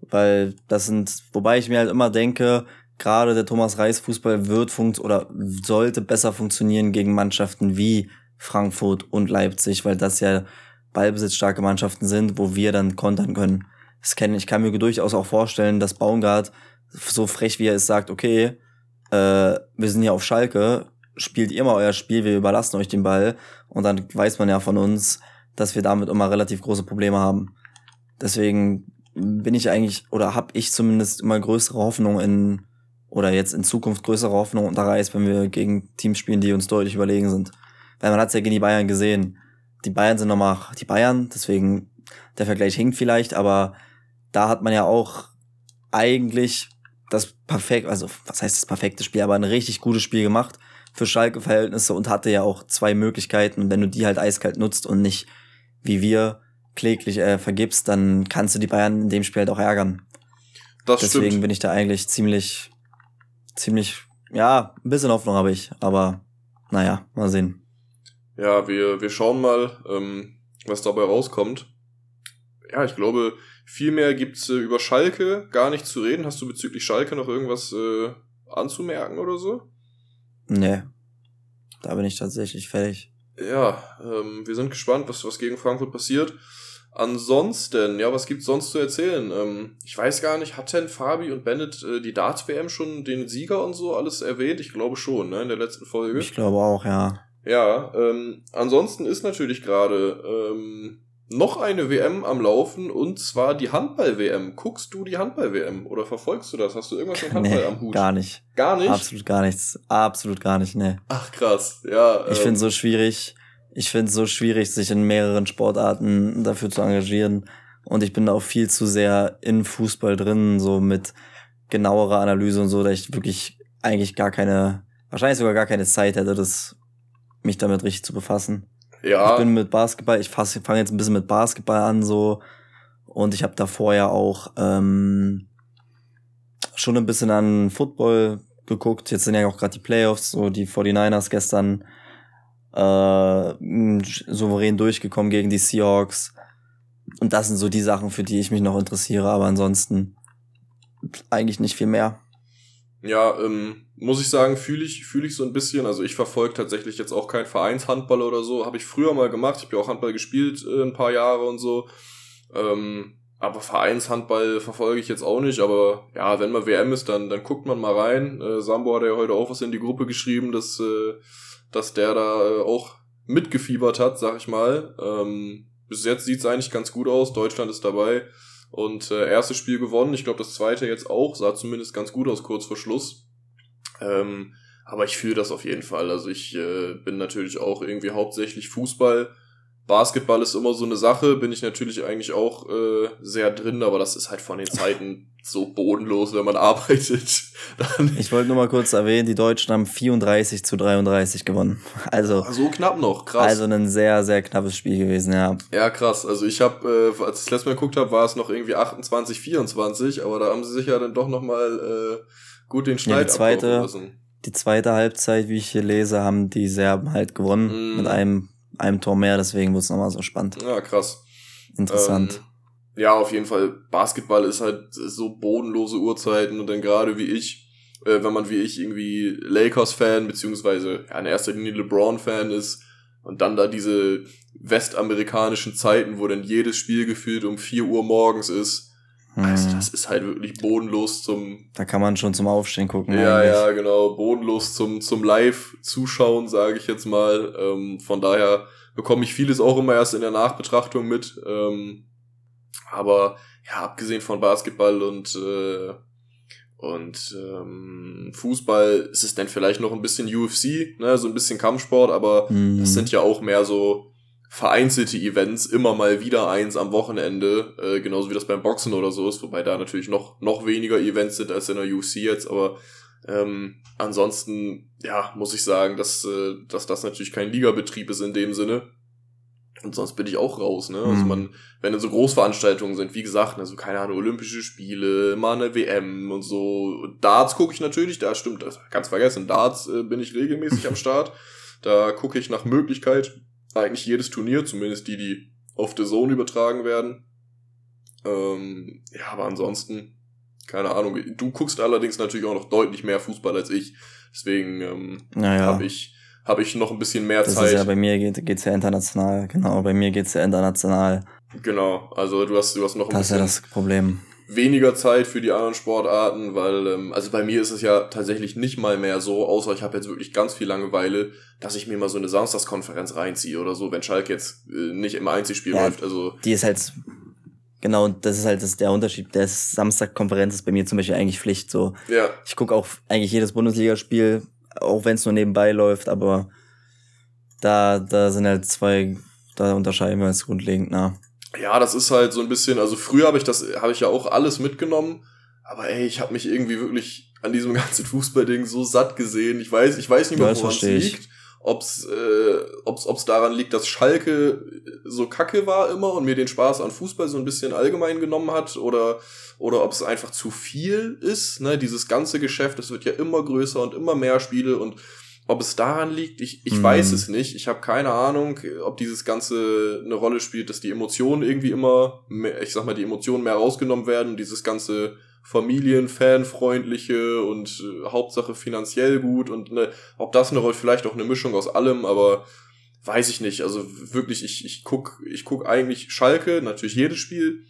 Weil das sind, wobei ich mir halt immer denke, gerade der Thomas Reis Fußball wird funkt oder sollte besser funktionieren gegen Mannschaften wie Frankfurt und Leipzig, weil das ja ballbesitzstarke Mannschaften sind, wo wir dann kontern können das ich kann mir durchaus auch vorstellen, dass Baumgart so frech wie er ist sagt, okay, äh, wir sind hier auf Schalke, spielt ihr mal euer Spiel, wir überlassen euch den Ball und dann weiß man ja von uns, dass wir damit immer relativ große Probleme haben. Deswegen bin ich eigentlich oder habe ich zumindest immer größere Hoffnung in oder jetzt in Zukunft größere Hoffnung unter Reis, wenn wir gegen Teams spielen, die uns deutlich überlegen sind. Weil man hat's ja gegen die Bayern gesehen. Die Bayern sind nochmal die Bayern, deswegen der Vergleich hinkt vielleicht, aber da hat man ja auch eigentlich das perfekt, also was heißt das perfekte Spiel, aber ein richtig gutes Spiel gemacht für Schalke-Verhältnisse und hatte ja auch zwei Möglichkeiten. Und wenn du die halt eiskalt nutzt und nicht wie wir kläglich äh, vergibst, dann kannst du die Bayern in dem Spiel halt auch ärgern. Das Deswegen stimmt. bin ich da eigentlich ziemlich, ziemlich, ja, ein bisschen Hoffnung habe ich, aber naja, mal sehen. Ja, wir, wir schauen mal, ähm, was dabei rauskommt. Ja, ich glaube, viel mehr gibt's äh, über Schalke gar nicht zu reden. Hast du bezüglich Schalke noch irgendwas äh, anzumerken oder so? Nee. Da bin ich tatsächlich fertig. Ja, ähm, wir sind gespannt, was, was gegen Frankfurt passiert. Ansonsten, ja, was gibt's sonst zu erzählen? Ähm, ich weiß gar nicht, hat denn Fabi und Bennett äh, die Darts-WM schon den Sieger und so alles erwähnt? Ich glaube schon, ne, in der letzten Folge. Ich glaube auch, ja. Ja, ähm, ansonsten ist natürlich gerade ähm, noch eine WM am Laufen und zwar die Handball-WM. Guckst du die Handball-WM oder verfolgst du das? Hast du irgendwas mit Handball nee, am Hut? Gar nicht. Gar nicht? Absolut gar nichts. Absolut gar nicht, ne. Ach krass, ja. Ich ähm, finde so schwierig. Ich finde so schwierig, sich in mehreren Sportarten dafür zu engagieren. Und ich bin auch viel zu sehr in Fußball drin, so mit genauerer Analyse und so, dass ich wirklich eigentlich gar keine, wahrscheinlich sogar gar keine Zeit hätte, das, mich damit richtig zu befassen. Ja. Ich bin mit Basketball, ich fange jetzt ein bisschen mit Basketball an so und ich habe davor ja auch ähm, schon ein bisschen an Football geguckt. Jetzt sind ja auch gerade die Playoffs, so die 49ers gestern äh, souverän durchgekommen gegen die Seahawks. Und das sind so die Sachen, für die ich mich noch interessiere, aber ansonsten eigentlich nicht viel mehr. Ja, ähm, muss ich sagen, fühle ich, fühle ich so ein bisschen. Also ich verfolge tatsächlich jetzt auch kein Vereinshandball oder so. Habe ich früher mal gemacht. Ich habe ja auch Handball gespielt äh, ein paar Jahre und so. Ähm, aber Vereinshandball verfolge ich jetzt auch nicht, aber ja, wenn mal WM ist, dann, dann guckt man mal rein. Äh, Sambo hat ja heute auch was in die Gruppe geschrieben, dass, äh, dass der da äh, auch mitgefiebert hat, sag ich mal. Ähm, bis jetzt sieht's eigentlich ganz gut aus. Deutschland ist dabei. Und äh, erstes Spiel gewonnen. Ich glaube, das zweite jetzt auch. Sah zumindest ganz gut aus, kurz vor Schluss. Ähm, aber ich fühle das auf jeden Fall. Also ich äh, bin natürlich auch irgendwie hauptsächlich Fußball Basketball ist immer so eine Sache, bin ich natürlich eigentlich auch äh, sehr drin, aber das ist halt von den Zeiten so bodenlos, wenn man arbeitet. Dann ich wollte nur mal kurz erwähnen, die Deutschen haben 34 zu 33 gewonnen. Also so knapp noch, krass. Also ein sehr, sehr knappes Spiel gewesen, ja. Ja, krass. Also ich habe, äh, als ich das letzte Mal geguckt habe, war es noch irgendwie 28, 24, aber da haben sie sich ja dann doch nochmal äh, gut den Schneid ja, die zweite, Die zweite Halbzeit, wie ich hier lese, haben die Serben halt gewonnen mm. mit einem einem Tor mehr, deswegen wurde es nochmal so spannend. Ja, krass. Interessant. Ähm, ja, auf jeden Fall. Basketball ist halt so bodenlose Uhrzeiten und dann gerade wie ich, äh, wenn man wie ich irgendwie Lakers-Fan, beziehungsweise ja, in erster Linie LeBron-Fan ist und dann da diese westamerikanischen Zeiten, wo dann jedes Spiel gefühlt um vier Uhr morgens ist, also hm. das ist halt wirklich bodenlos zum. Da kann man schon zum Aufstehen gucken. Ja, eigentlich. ja, genau. Bodenlos zum, zum Live-Zuschauen, sage ich jetzt mal. Ähm, von daher bekomme ich vieles auch immer erst in der Nachbetrachtung mit. Ähm, aber ja, abgesehen von Basketball und, äh, und ähm, Fußball ist es dann vielleicht noch ein bisschen UFC, ne, so ein bisschen Kampfsport, aber mhm. das sind ja auch mehr so vereinzelte Events, immer mal wieder eins am Wochenende, äh, genauso wie das beim Boxen oder so ist, wobei da natürlich noch, noch weniger Events sind als in der UFC jetzt, aber ähm, ansonsten, ja, muss ich sagen, dass, äh, dass das natürlich kein Ligabetrieb ist in dem Sinne. Und sonst bin ich auch raus, ne? Also mhm. man, wenn so Großveranstaltungen sind, wie gesagt, also keine Ahnung, Olympische Spiele, mal eine WM und so. Darts gucke ich natürlich, da stimmt, das ganz vergessen, Darts äh, bin ich regelmäßig am Start. Da gucke ich nach Möglichkeit eigentlich jedes Turnier, zumindest die, die auf The Zone übertragen werden. Ähm, ja, aber ansonsten, keine Ahnung. Du guckst allerdings natürlich auch noch deutlich mehr Fußball als ich. Deswegen ähm, naja. habe ich, hab ich noch ein bisschen mehr das Zeit. Ist ja, bei mir geht geht's ja international, genau. Bei mir geht's ja international. Genau, also du hast, du hast noch ein das bisschen. Das ist ja das Problem weniger Zeit für die anderen Sportarten, weil, ähm, also bei mir ist es ja tatsächlich nicht mal mehr so, außer ich habe jetzt wirklich ganz viel Langeweile, dass ich mir mal so eine Samstagskonferenz reinziehe oder so, wenn Schalke jetzt äh, nicht im Einzelspiel ja, läuft. Also die ist halt genau, das ist halt das, der Unterschied. Der Samstagkonferenz ist bei mir zum Beispiel eigentlich Pflicht. So, ja. ich gucke auch eigentlich jedes Bundesligaspiel, auch wenn es nur nebenbei läuft, aber da, da sind halt zwei, da unterscheiden wir uns grundlegend, na ja, das ist halt so ein bisschen, also früher habe ich das, habe ich ja auch alles mitgenommen, aber ey, ich habe mich irgendwie wirklich an diesem ganzen Fußballding so satt gesehen. Ich weiß, ich weiß nicht mehr, woran es liegt. Ob's, äh, ob's, ob's daran liegt, dass Schalke so kacke war immer und mir den Spaß an Fußball so ein bisschen allgemein genommen hat oder, oder ob es einfach zu viel ist, ne, dieses ganze Geschäft, es wird ja immer größer und immer mehr Spiele und ob es daran liegt, ich, ich mm. weiß es nicht. Ich habe keine Ahnung, ob dieses Ganze eine Rolle spielt, dass die Emotionen irgendwie immer, mehr, ich sag mal, die Emotionen mehr rausgenommen werden, dieses ganze Familien, Fanfreundliche und äh, Hauptsache finanziell gut und ne, ob das eine Rolle, vielleicht auch eine Mischung aus allem, aber weiß ich nicht. Also wirklich, ich, ich guck, ich guck eigentlich Schalke, natürlich jedes Spiel,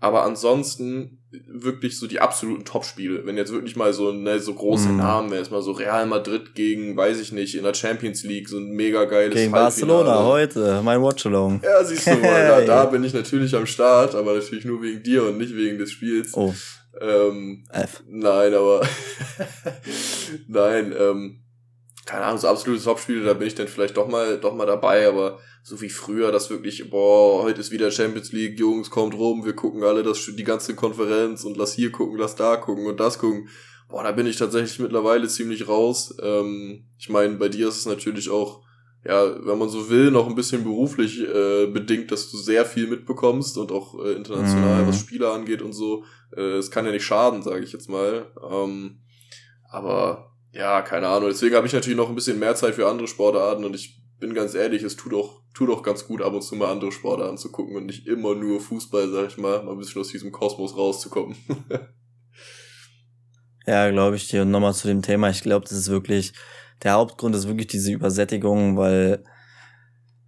aber ansonsten wirklich so die absoluten Top-Spiele. Wenn jetzt wirklich mal so, ne, so große mm. Namen, wenn jetzt mal so Real Madrid gegen, weiß ich nicht, in der Champions League, so ein mega geiles Gegen Barcelona heute, mein Watchalong. Ja, siehst du mal, da, da bin ich natürlich am Start, aber natürlich nur wegen dir und nicht wegen des Spiels. Oh. Ähm, F. Nein, aber nein, ähm, keine Ahnung, so absolute Top-Spiele, da bin ich dann vielleicht doch mal, doch mal dabei, aber so wie früher, das wirklich, boah, heute ist wieder Champions League, Jungs, kommt rum, wir gucken alle das, die ganze Konferenz und lass hier gucken, lass da gucken und das gucken. Boah, da bin ich tatsächlich mittlerweile ziemlich raus. Ähm, ich meine, bei dir ist es natürlich auch, ja, wenn man so will, noch ein bisschen beruflich äh, bedingt, dass du sehr viel mitbekommst und auch äh, international, mhm. was Spieler angeht und so. Äh, es kann ja nicht schaden, sage ich jetzt mal. Ähm, aber ja, keine Ahnung. Deswegen habe ich natürlich noch ein bisschen mehr Zeit für andere Sportarten und ich bin ganz ehrlich, es tut auch, tut auch ganz gut, ab und zu mal andere Sportarten anzugucken und nicht immer nur Fußball, sag ich mal, mal ein bisschen aus diesem Kosmos rauszukommen. ja, glaube ich dir. Und nochmal zu dem Thema, ich glaube, das ist wirklich, der Hauptgrund ist wirklich diese Übersättigung, weil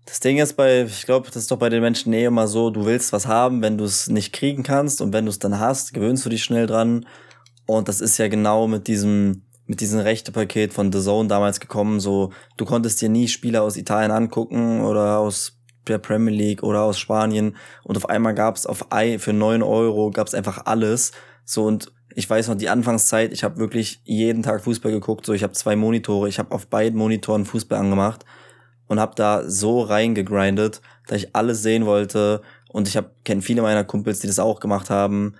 Das Ding ist bei, ich glaube, das ist doch bei den Menschen eh immer so, du willst was haben, wenn du es nicht kriegen kannst und wenn du es dann hast, gewöhnst du dich schnell dran. Und das ist ja genau mit diesem, mit diesem Rechtepaket von The Zone damals gekommen, so, du konntest dir nie Spieler aus Italien angucken oder aus der Premier League oder aus Spanien und auf einmal gab's auf I für neun Euro gab's einfach alles. So und ich weiß noch die Anfangszeit, ich habe wirklich jeden Tag Fußball geguckt, so ich habe zwei Monitore, ich habe auf beiden Monitoren Fußball angemacht und habe da so reingegrindet, dass ich alles sehen wollte und ich habe kenne viele meiner Kumpels, die das auch gemacht haben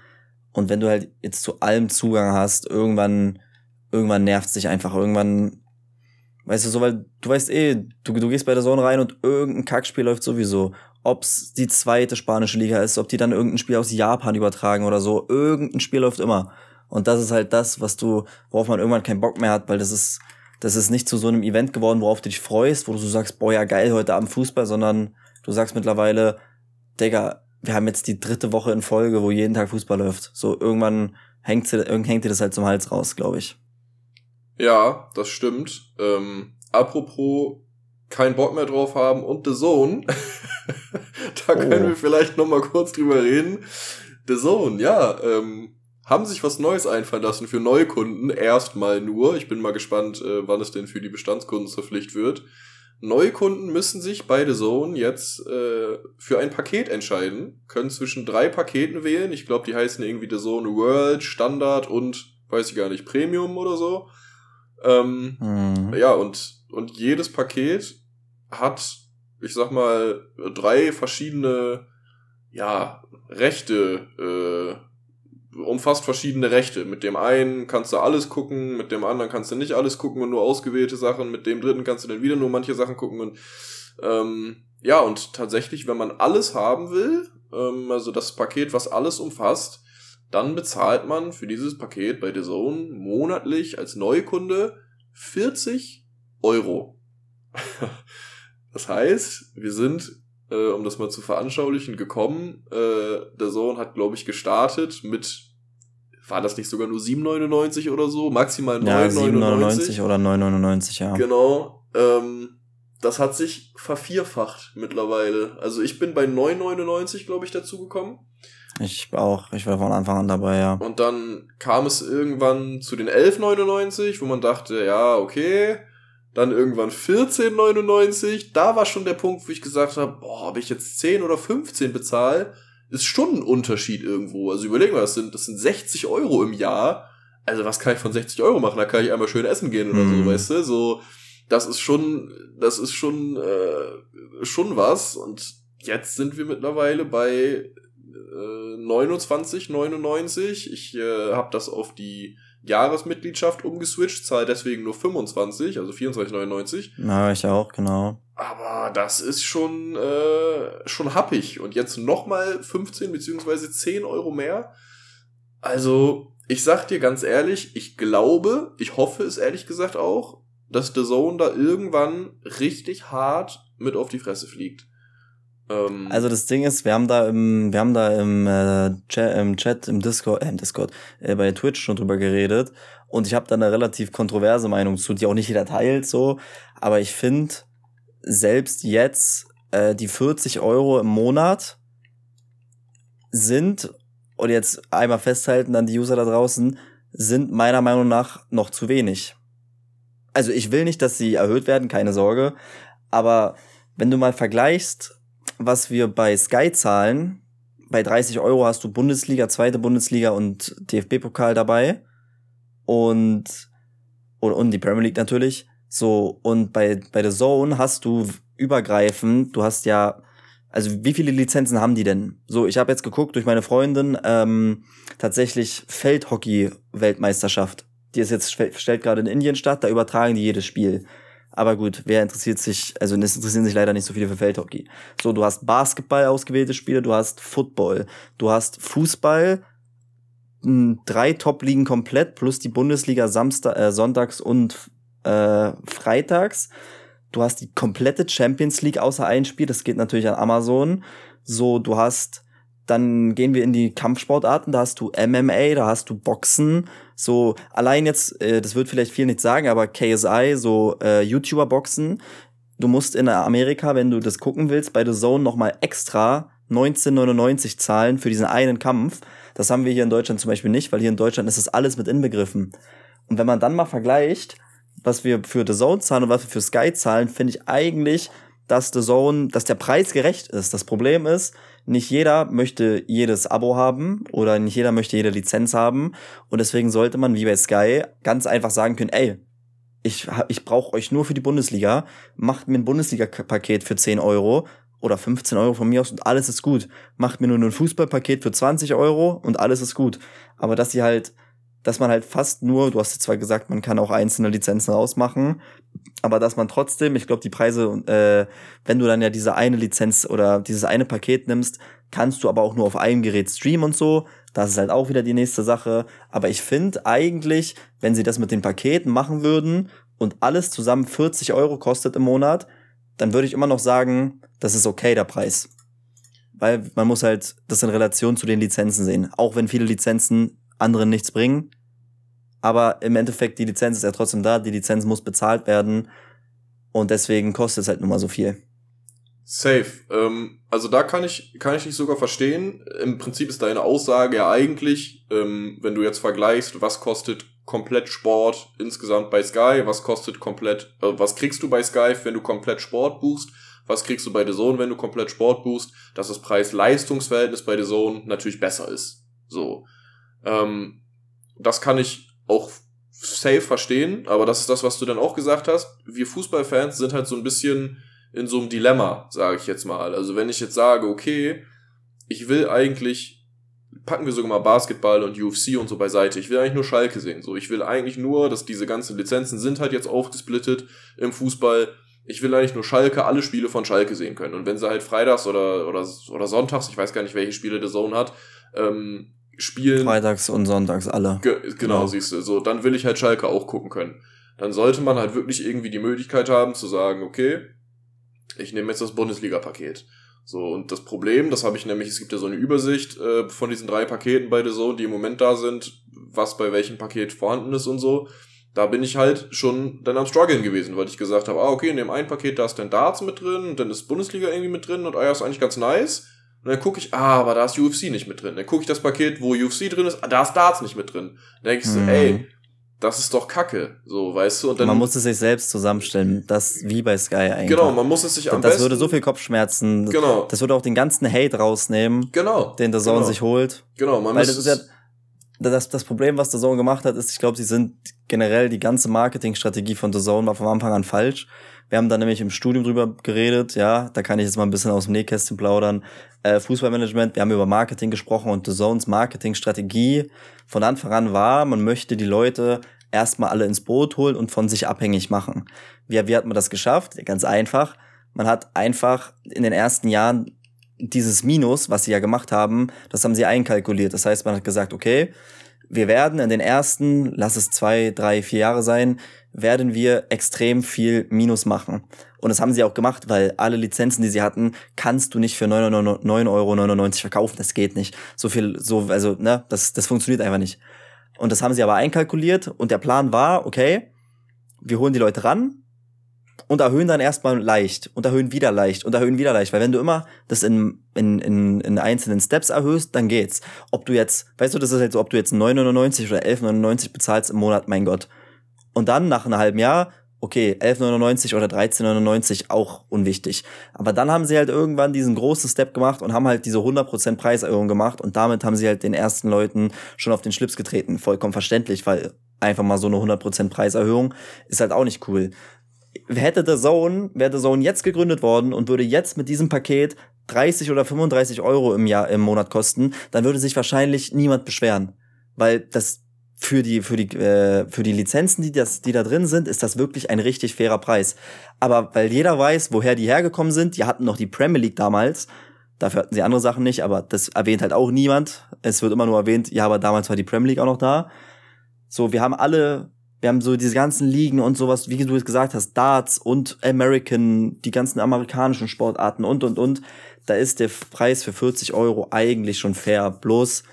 und wenn du halt jetzt zu allem Zugang hast, irgendwann irgendwann nervt sich einfach irgendwann weißt du so, weil du weißt eh, du, du gehst bei der Sonne rein und irgendein Kackspiel läuft sowieso. Ob's die zweite spanische Liga ist, ob die dann irgendein Spiel aus Japan übertragen oder so, irgendein Spiel läuft immer. Und das ist halt das, was du, worauf man irgendwann keinen Bock mehr hat, weil das ist, das ist nicht zu so einem Event geworden, worauf du dich freust, wo du sagst, boah, ja geil, heute Abend Fußball, sondern du sagst mittlerweile, Digga, wir haben jetzt die dritte Woche in Folge, wo jeden Tag Fußball läuft. So irgendwann hängt, hängt dir das halt zum Hals raus, glaube ich. Ja, das stimmt. Ähm, apropos kein Bock mehr drauf haben und The Zone, da oh. können wir vielleicht noch mal kurz drüber reden. The Zone, ja, ähm, haben sich was Neues einfallen lassen für neue Kunden, erstmal nur. Ich bin mal gespannt, äh, wann es denn für die Bestandskunden zur Pflicht wird. Neue Kunden müssen sich bei The Zone jetzt äh, für ein Paket entscheiden, können zwischen drei Paketen wählen. Ich glaube, die heißen irgendwie The Zone World, Standard und, weiß ich gar nicht, Premium oder so. Ähm, mhm. Ja, und, und jedes Paket hat, ich sag mal, drei verschiedene, ja, Rechte, äh, umfasst verschiedene Rechte. Mit dem einen kannst du alles gucken, mit dem anderen kannst du nicht alles gucken und nur ausgewählte Sachen, mit dem dritten kannst du dann wieder nur manche Sachen gucken und ähm, ja, und tatsächlich, wenn man alles haben will, ähm, also das Paket, was alles umfasst, dann bezahlt man für dieses Paket bei The Zone monatlich als Neukunde 40 Euro. das heißt, wir sind, äh, um das mal zu veranschaulichen, gekommen. Äh, The Zone hat, glaube ich, gestartet mit war das nicht sogar nur 7,99 oder so? Maximal 9,99 ja, oder 9,99, ja. Genau. Ähm, das hat sich vervierfacht mittlerweile. Also ich bin bei 9,99, glaube ich, dazugekommen. Ich auch, ich war von Anfang an dabei, ja. Und dann kam es irgendwann zu den 11,99, wo man dachte, ja, okay. Dann irgendwann 14,99. Da war schon der Punkt, wo ich gesagt habe, boah, ob ich jetzt 10 oder 15 bezahle, ist schon ein Unterschied irgendwo. Also überlegen wir, das sind, das sind 60 Euro im Jahr. Also was kann ich von 60 Euro machen? Da kann ich einmal schön essen gehen oder mhm. so, weißt du? So, das ist schon, das ist schon, äh, schon was. Und jetzt sind wir mittlerweile bei 29,99. Äh, ich äh, habe das auf die Jahresmitgliedschaft umgeswitcht, zahle deswegen nur 25, also 24,99. Na, ich auch, genau. Aber das ist schon, äh, schon happig. Und jetzt nochmal 15 beziehungsweise 10 Euro mehr. Also, ich sag dir ganz ehrlich, ich glaube, ich hoffe es ehrlich gesagt auch, dass The Zone da irgendwann richtig hart mit auf die Fresse fliegt. Ähm, also das Ding ist, wir haben da im, wir haben da im, äh, Chat, im Chat, im Discord, äh, im Discord, äh, bei Twitch schon drüber geredet. Und ich habe da eine relativ kontroverse Meinung zu, die auch nicht jeder teilt so, aber ich finde selbst jetzt äh, die 40 Euro im Monat sind und jetzt einmal festhalten an die User da draußen sind meiner Meinung nach noch zu wenig. Also ich will nicht, dass sie erhöht werden, keine Sorge, aber wenn du mal vergleichst, was wir bei Sky zahlen, bei 30 Euro hast du Bundesliga, zweite Bundesliga und DFB-Pokal dabei. Und, und, und die Premier League natürlich. So, und bei, bei The Zone hast du übergreifend, du hast ja, also wie viele Lizenzen haben die denn? So, ich habe jetzt geguckt durch meine Freundin, ähm, tatsächlich Feldhockey-Weltmeisterschaft. Die ist jetzt, stellt gerade in Indien statt, da übertragen die jedes Spiel. Aber gut, wer interessiert sich, also es interessieren sich leider nicht so viele für Feldhockey. So, du hast Basketball ausgewählte Spiele, du hast Football, du hast Fußball, drei Top-Ligen komplett, plus die Bundesliga Samstag, äh, sonntags und äh, freitags. Du hast die komplette Champions League außer ein Spiel, das geht natürlich an Amazon. So, du hast dann gehen wir in die Kampfsportarten, da hast du MMA, da hast du Boxen. So, allein jetzt, äh, das wird vielleicht viel nicht sagen, aber KSI, so äh, YouTuber-Boxen, du musst in Amerika, wenn du das gucken willst, bei The Zone nochmal extra 19,99 zahlen für diesen einen Kampf. Das haben wir hier in Deutschland zum Beispiel nicht, weil hier in Deutschland ist das alles mit inbegriffen. Und wenn man dann mal vergleicht, was wir für The Zone zahlen und was wir für Sky zahlen, finde ich eigentlich, dass The Zone, dass der Preis gerecht ist. Das Problem ist, nicht jeder möchte jedes Abo haben oder nicht jeder möchte jede Lizenz haben. Und deswegen sollte man, wie bei Sky, ganz einfach sagen können, ey, ich, ich brauche euch nur für die Bundesliga, macht mir ein Bundesliga-Paket für 10 Euro oder 15 Euro von mir aus und alles ist gut. Macht mir nur ein Fußballpaket für 20 Euro und alles ist gut. Aber dass sie halt, dass man halt fast nur, du hast ja zwar gesagt, man kann auch einzelne Lizenzen rausmachen, aber dass man trotzdem, ich glaube, die Preise, äh, wenn du dann ja diese eine Lizenz oder dieses eine Paket nimmst, kannst du aber auch nur auf einem Gerät streamen und so. Das ist halt auch wieder die nächste Sache. Aber ich finde eigentlich, wenn sie das mit den Paketen machen würden und alles zusammen 40 Euro kostet im Monat, dann würde ich immer noch sagen, das ist okay, der Preis. Weil man muss halt das in Relation zu den Lizenzen sehen. Auch wenn viele Lizenzen anderen nichts bringen. Aber im Endeffekt, die Lizenz ist ja trotzdem da, die Lizenz muss bezahlt werden. Und deswegen kostet es halt nun mal so viel. Safe. Ähm, also da kann ich, kann ich dich sogar verstehen. Im Prinzip ist deine Aussage ja eigentlich, ähm, wenn du jetzt vergleichst, was kostet komplett Sport insgesamt bei Sky, was kostet komplett, äh, was kriegst du bei Sky, wenn du komplett Sport buchst, was kriegst du bei The Zone, wenn du komplett Sport buchst, dass das Preis-Leistungs-Verhältnis bei The Zone natürlich besser ist. So. Ähm, das kann ich auch safe verstehen, aber das ist das, was du dann auch gesagt hast. Wir Fußballfans sind halt so ein bisschen in so einem Dilemma, sage ich jetzt mal. Also wenn ich jetzt sage, okay, ich will eigentlich packen wir sogar mal Basketball und UFC und so beiseite. Ich will eigentlich nur Schalke sehen. So, ich will eigentlich nur, dass diese ganzen Lizenzen sind halt jetzt aufgesplittet im Fußball. Ich will eigentlich nur Schalke, alle Spiele von Schalke sehen können. Und wenn sie halt freitags oder, oder, oder sonntags, ich weiß gar nicht, welche Spiele der Zone hat, ähm, spielen. Freitags und sonntags alle. Ge genau, genau, siehst du. So, dann will ich halt Schalke auch gucken können. Dann sollte man halt wirklich irgendwie die Möglichkeit haben zu sagen, okay, ich nehme jetzt das Bundesliga-Paket. So, und das Problem, das habe ich nämlich, es gibt ja so eine Übersicht äh, von diesen drei Paketen bei Zone, die im Moment da sind, was bei welchem Paket vorhanden ist und so. Da bin ich halt schon dann am struggeln gewesen, weil ich gesagt habe, ah, okay, in dem einen Paket, da ist dann Darts mit drin, und dann ist Bundesliga irgendwie mit drin und ah ja, ist eigentlich ganz nice. Und dann gucke ich, ah, aber da ist UFC nicht mit drin. Dann gucke ich das Paket, wo UFC drin ist, da ist Darts nicht mit drin. Dann denke ich so, mhm. ey, das ist doch Kacke, so, weißt du? Und dann, man muss es sich selbst zusammenstellen, das wie bei Sky eigentlich. Genau, man muss es sich am das besten... Das würde so viel Kopfschmerzen, genau. das würde auch den ganzen Hate rausnehmen, genau. den der Zone genau. sich holt. Genau, man Weil das ist ja, das, das Problem, was der Zone gemacht hat, ist, ich glaube, sie sind generell, die ganze Marketingstrategie von The Zone war von Anfang an falsch. Wir haben da nämlich im Studium drüber geredet, ja, da kann ich jetzt mal ein bisschen aus dem Nähkästchen plaudern. Äh, Fußballmanagement, wir haben über Marketing gesprochen und The Zones Marketingstrategie von Anfang an war, man möchte die Leute erstmal alle ins Boot holen und von sich abhängig machen. Wie, wie hat man das geschafft? Ganz einfach. Man hat einfach in den ersten Jahren dieses Minus, was sie ja gemacht haben, das haben sie einkalkuliert. Das heißt, man hat gesagt, okay, wir werden in den ersten, lass es zwei, drei, vier Jahre sein, werden wir extrem viel Minus machen. Und das haben sie auch gemacht, weil alle Lizenzen, die sie hatten, kannst du nicht für 9,99 Euro verkaufen. Das geht nicht. So viel, so, also, ne, das, das funktioniert einfach nicht. Und das haben sie aber einkalkuliert und der Plan war, okay, wir holen die Leute ran und erhöhen dann erstmal leicht und erhöhen wieder leicht und erhöhen wieder leicht. Weil wenn du immer das in, in, in, in einzelnen Steps erhöhst, dann geht's. Ob du jetzt, weißt du, das ist halt so, ob du jetzt 9,99 oder 11,99 bezahlst im Monat, mein Gott. Und dann nach einem halben Jahr, okay, 11,99 oder 13,99 auch unwichtig. Aber dann haben sie halt irgendwann diesen großen Step gemacht und haben halt diese 100% Preiserhöhung gemacht und damit haben sie halt den ersten Leuten schon auf den Schlips getreten. Vollkommen verständlich, weil einfach mal so eine 100% Preiserhöhung ist halt auch nicht cool. Hätte der Zone, wäre der Zone jetzt gegründet worden und würde jetzt mit diesem Paket 30 oder 35 Euro im Jahr, im Monat kosten, dann würde sich wahrscheinlich niemand beschweren. Weil das für die, für die, äh, für die Lizenzen, die, das, die da drin sind, ist das wirklich ein richtig fairer Preis. Aber weil jeder weiß, woher die hergekommen sind, die hatten noch die Premier League damals, dafür hatten sie andere Sachen nicht, aber das erwähnt halt auch niemand. Es wird immer nur erwähnt, ja, aber damals war die Premier League auch noch da. So, wir haben alle, wir haben so diese ganzen Ligen und sowas, wie du es gesagt hast, Darts und American, die ganzen amerikanischen Sportarten und, und, und. Da ist der Preis für 40 Euro eigentlich schon fair. Bloß,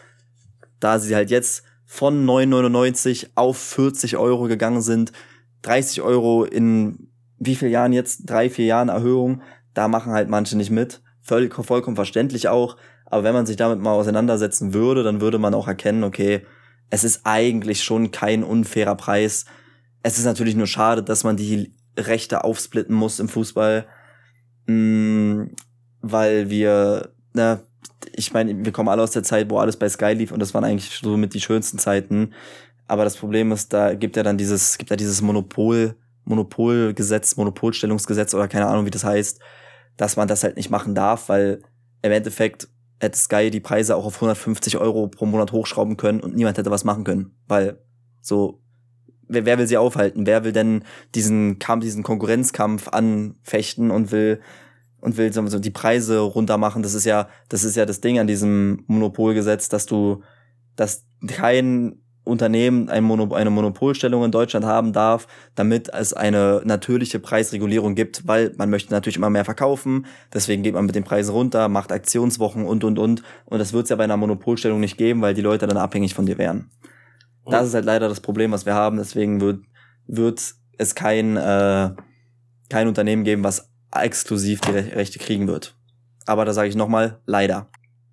da sie halt jetzt von 9,99 auf 40 Euro gegangen sind, 30 Euro in wie viel Jahren jetzt, drei, vier Jahren Erhöhung, da machen halt manche nicht mit. Völlig, vollkommen verständlich auch. Aber wenn man sich damit mal auseinandersetzen würde, dann würde man auch erkennen, okay, es ist eigentlich schon kein unfairer Preis. Es ist natürlich nur schade, dass man die Rechte aufsplitten muss im Fußball, mh, mm, weil wir, na, ich meine, wir kommen alle aus der Zeit, wo alles bei Sky lief und das waren eigentlich so mit die schönsten Zeiten. Aber das Problem ist, da gibt ja dann dieses, gibt ja dieses Monopol, Monopolgesetz, Monopolstellungsgesetz oder keine Ahnung, wie das heißt, dass man das halt nicht machen darf, weil im Endeffekt hätte Sky die Preise auch auf 150 Euro pro Monat hochschrauben können und niemand hätte was machen können, weil so wer, wer will sie aufhalten? Wer will denn diesen Kampf, diesen Konkurrenzkampf anfechten und will und will so die Preise runtermachen? Das ist ja, das ist ja das Ding an diesem Monopolgesetz, dass du, dass kein Unternehmen eine, Monop eine Monopolstellung in Deutschland haben darf, damit es eine natürliche Preisregulierung gibt, weil man möchte natürlich immer mehr verkaufen, deswegen geht man mit den Preisen runter, macht Aktionswochen und und und und das wird es ja bei einer Monopolstellung nicht geben, weil die Leute dann abhängig von dir wären. Das ist halt leider das Problem, was wir haben. Deswegen wird, wird es kein, äh, kein Unternehmen geben, was exklusiv die Rechte kriegen wird. Aber da sage ich nochmal, leider.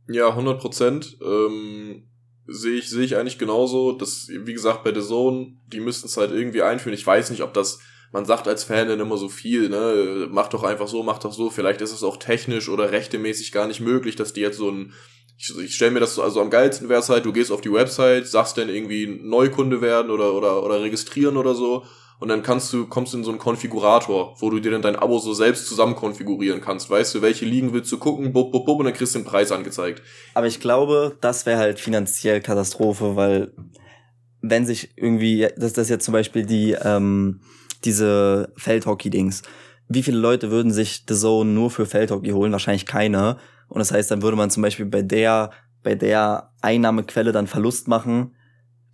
Ja, 100 Prozent. Ähm, sehe ich, sehe ich eigentlich genauso. Das, wie gesagt, bei The Zone, die müssten es halt irgendwie einführen. Ich weiß nicht, ob das, man sagt als Fan dann immer so viel, ne, mach doch einfach so, mach doch so. Vielleicht ist es auch technisch oder rechtemäßig gar nicht möglich, dass die jetzt so ein ich, ich stelle mir das so, also am geilsten wäre es halt, du gehst auf die Website, sagst dann irgendwie Neukunde werden oder, oder, oder registrieren oder so und dann kannst du, kommst du in so einen Konfigurator, wo du dir dann dein Abo so selbst zusammen konfigurieren kannst. Weißt du, welche Ligen willst du gucken, bub, bub, bub, und dann kriegst du den Preis angezeigt. Aber ich glaube, das wäre halt finanziell Katastrophe, weil wenn sich irgendwie, das, das jetzt zum Beispiel die, ähm, diese Feldhockey-Dings. Wie viele Leute würden sich The Zone nur für Feldhockey holen? Wahrscheinlich keine. Und das heißt, dann würde man zum Beispiel bei der, bei der Einnahmequelle dann Verlust machen.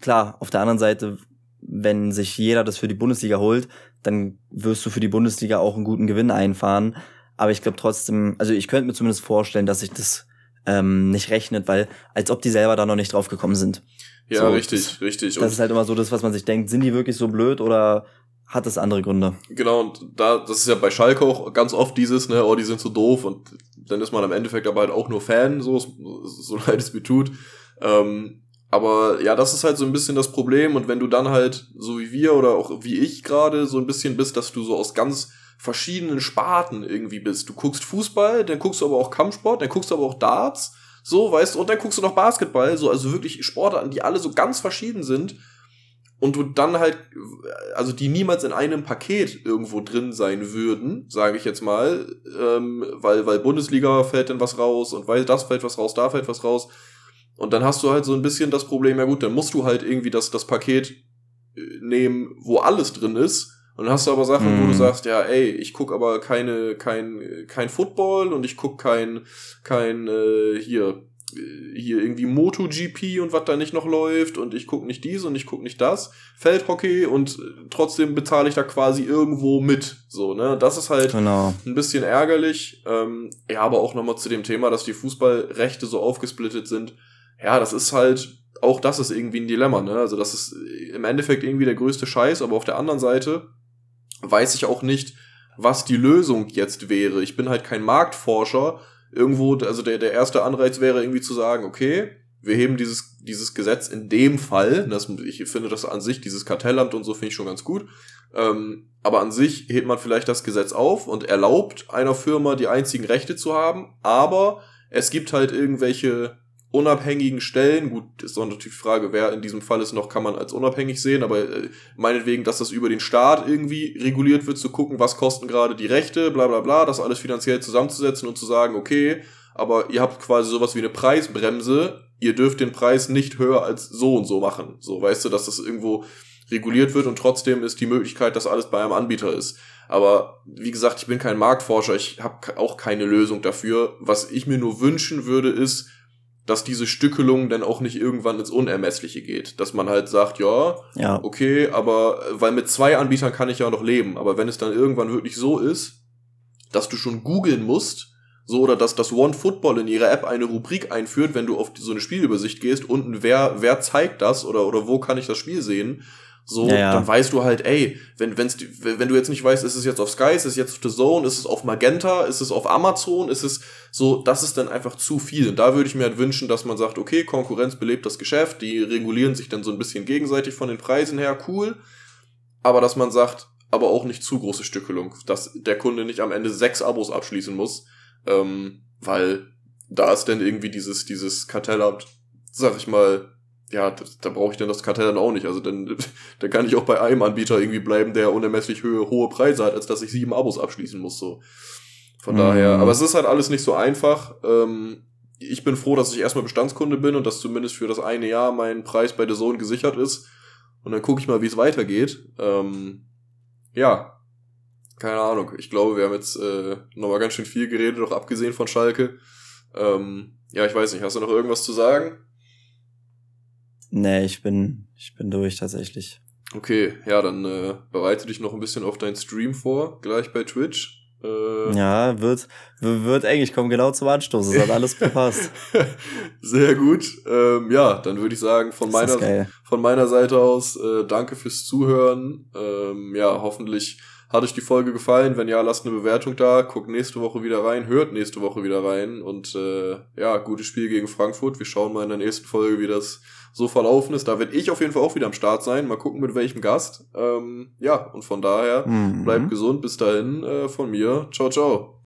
Klar, auf der anderen Seite, wenn sich jeder das für die Bundesliga holt, dann wirst du für die Bundesliga auch einen guten Gewinn einfahren. Aber ich glaube trotzdem, also ich könnte mir zumindest vorstellen, dass sich das ähm, nicht rechnet, weil als ob die selber da noch nicht drauf gekommen sind. Ja, so, richtig, das, richtig. Das ist halt immer so das, was man sich denkt, sind die wirklich so blöd oder hat das andere Gründe? Genau, und da, das ist ja bei Schalke auch ganz oft dieses, ne, oh, die sind so doof und dann ist man im Endeffekt aber halt auch nur Fan, so, so leid es mir tut. Ähm, aber ja, das ist halt so ein bisschen das Problem. Und wenn du dann halt, so wie wir oder auch wie ich gerade, so ein bisschen bist, dass du so aus ganz verschiedenen Sparten irgendwie bist. Du guckst Fußball, dann guckst du aber auch Kampfsport, dann guckst du aber auch Darts, so, weißt du, und dann guckst du noch Basketball, so, also wirklich Sportarten, die alle so ganz verschieden sind und du dann halt, also die niemals in einem Paket irgendwo drin sein würden, sage ich jetzt mal, ähm, weil, weil Bundesliga fällt dann was raus und weil das fällt was raus, da fällt was raus. Und dann hast du halt so ein bisschen das Problem, ja gut, dann musst du halt irgendwie das, das Paket äh, nehmen, wo alles drin ist. Und dann hast du aber Sachen, mm. wo du mhm. sagst, ja, ey, ich guck aber keine, kein, kein Football und ich guck kein, kein, äh, hier, hier irgendwie MotoGP und was da nicht noch läuft und ich gucke nicht dies und ich gucke nicht das, Feldhockey und trotzdem bezahle ich da quasi irgendwo mit. So, ne? Das ist halt genau. ein bisschen ärgerlich. Ähm, ja, aber auch nochmal zu dem Thema, dass die Fußballrechte so aufgesplittet sind. Ja, das ist halt, auch das ist irgendwie ein Dilemma, ne? Also das ist im Endeffekt irgendwie der größte Scheiß, aber auf der anderen Seite weiß ich auch nicht, was die Lösung jetzt wäre. Ich bin halt kein Marktforscher, irgendwo, also der, der erste Anreiz wäre irgendwie zu sagen, okay, wir heben dieses, dieses Gesetz in dem Fall, das, ich finde das an sich, dieses Kartellamt und so finde ich schon ganz gut, ähm, aber an sich hebt man vielleicht das Gesetz auf und erlaubt einer Firma die einzigen Rechte zu haben, aber es gibt halt irgendwelche unabhängigen Stellen, gut, ist doch natürlich die Frage, wer in diesem Fall ist noch, kann man als unabhängig sehen, aber äh, meinetwegen, dass das über den Staat irgendwie reguliert wird, zu gucken, was kosten gerade die Rechte, bla bla bla, das alles finanziell zusammenzusetzen und zu sagen, okay, aber ihr habt quasi sowas wie eine Preisbremse, ihr dürft den Preis nicht höher als so und so machen. So, weißt du, dass das irgendwo reguliert wird und trotzdem ist die Möglichkeit, dass alles bei einem Anbieter ist. Aber wie gesagt, ich bin kein Marktforscher, ich habe auch keine Lösung dafür. Was ich mir nur wünschen würde, ist, dass diese Stückelung dann auch nicht irgendwann ins Unermessliche geht. Dass man halt sagt, ja, ja, okay, aber weil mit zwei Anbietern kann ich ja noch leben. Aber wenn es dann irgendwann wirklich so ist, dass du schon googeln musst, so oder dass das One Football in ihrer App eine Rubrik einführt, wenn du auf so eine Spielübersicht gehst, unten wer, wer zeigt das oder, oder wo kann ich das Spiel sehen, So, Ja, ja. dann weißt du halt, ey, wenn, wenn's, die- wenn du jetzt nicht weißt, ist es jetzt auf Sky, ist es jetzt auf The Zone, ist es auf Magenta, ist es auf Amazon, ist es so, das ist dann einfach zu viel. Und da würde ich mir halt wünschen, dass man sagt, okay, Konkurrenz belebt das Geschäft, die regulieren sich dann so ein bisschen gegenseitig von den Preisen her, cool. Aber dass man sagt, aber auch nicht zu große Stückelung, dass der Kunde nicht am Ende sechs Abos abschließen muss, ähm, weil da ist dann irgendwie dieses, dieses Kartellamt, sag ich mal, ja, das, da brauche ich dann das Kartell dann auch nicht. Also dann, dann kann ich auch bei einem Anbieter irgendwie bleiben, der unermesslich hohe, hohe Preise hat, als dass ich sieben Abos abschließen muss. So. Von Mhm. daher, aber es ist halt alles nicht so einfach. Ähm, ich bin froh, dass ich erstmal Bestandskunde bin und dass zumindest für das eine Jahr mein Preis bei der Zone gesichert ist. Und dann gucke ich mal, wie es weitergeht. Ähm, ja, keine Ahnung. Ich glaube, wir haben jetzt äh, nochmal ganz schön viel geredet, auch abgesehen von Schalke. Ähm, ja, ich weiß nicht, hast du noch irgendwas zu sagen? Nee, ich bin, ich bin durch tatsächlich. Okay, ja, dann äh, bereite dich noch ein bisschen auf deinen Stream vor, gleich bei Twitch. Äh, Ja, wird, wird eng. Ich komme genau zum Anstoß. Es hat alles gepasst. Sehr gut. Ähm, ja, dann würde ich sagen, von Das meiner, von meiner Seite aus, äh, danke fürs Zuhören. Ähm, ja, hoffentlich hat euch die Folge gefallen. Wenn ja, lasst eine Bewertung da, guckt nächste Woche wieder rein, hört nächste Woche wieder rein und äh, ja, gutes Spiel gegen Frankfurt. Wir schauen mal in der nächsten Folge, wie das so verlaufen ist. Da werde ich auf jeden Fall auch wieder am Start sein. Mal gucken, mit welchem Gast. Ähm, ja, und von daher, Mhm. bleibt gesund. Bis dahin, äh, von mir. Ciao, ciao.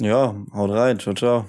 Ja, haut rein. Ciao, ciao.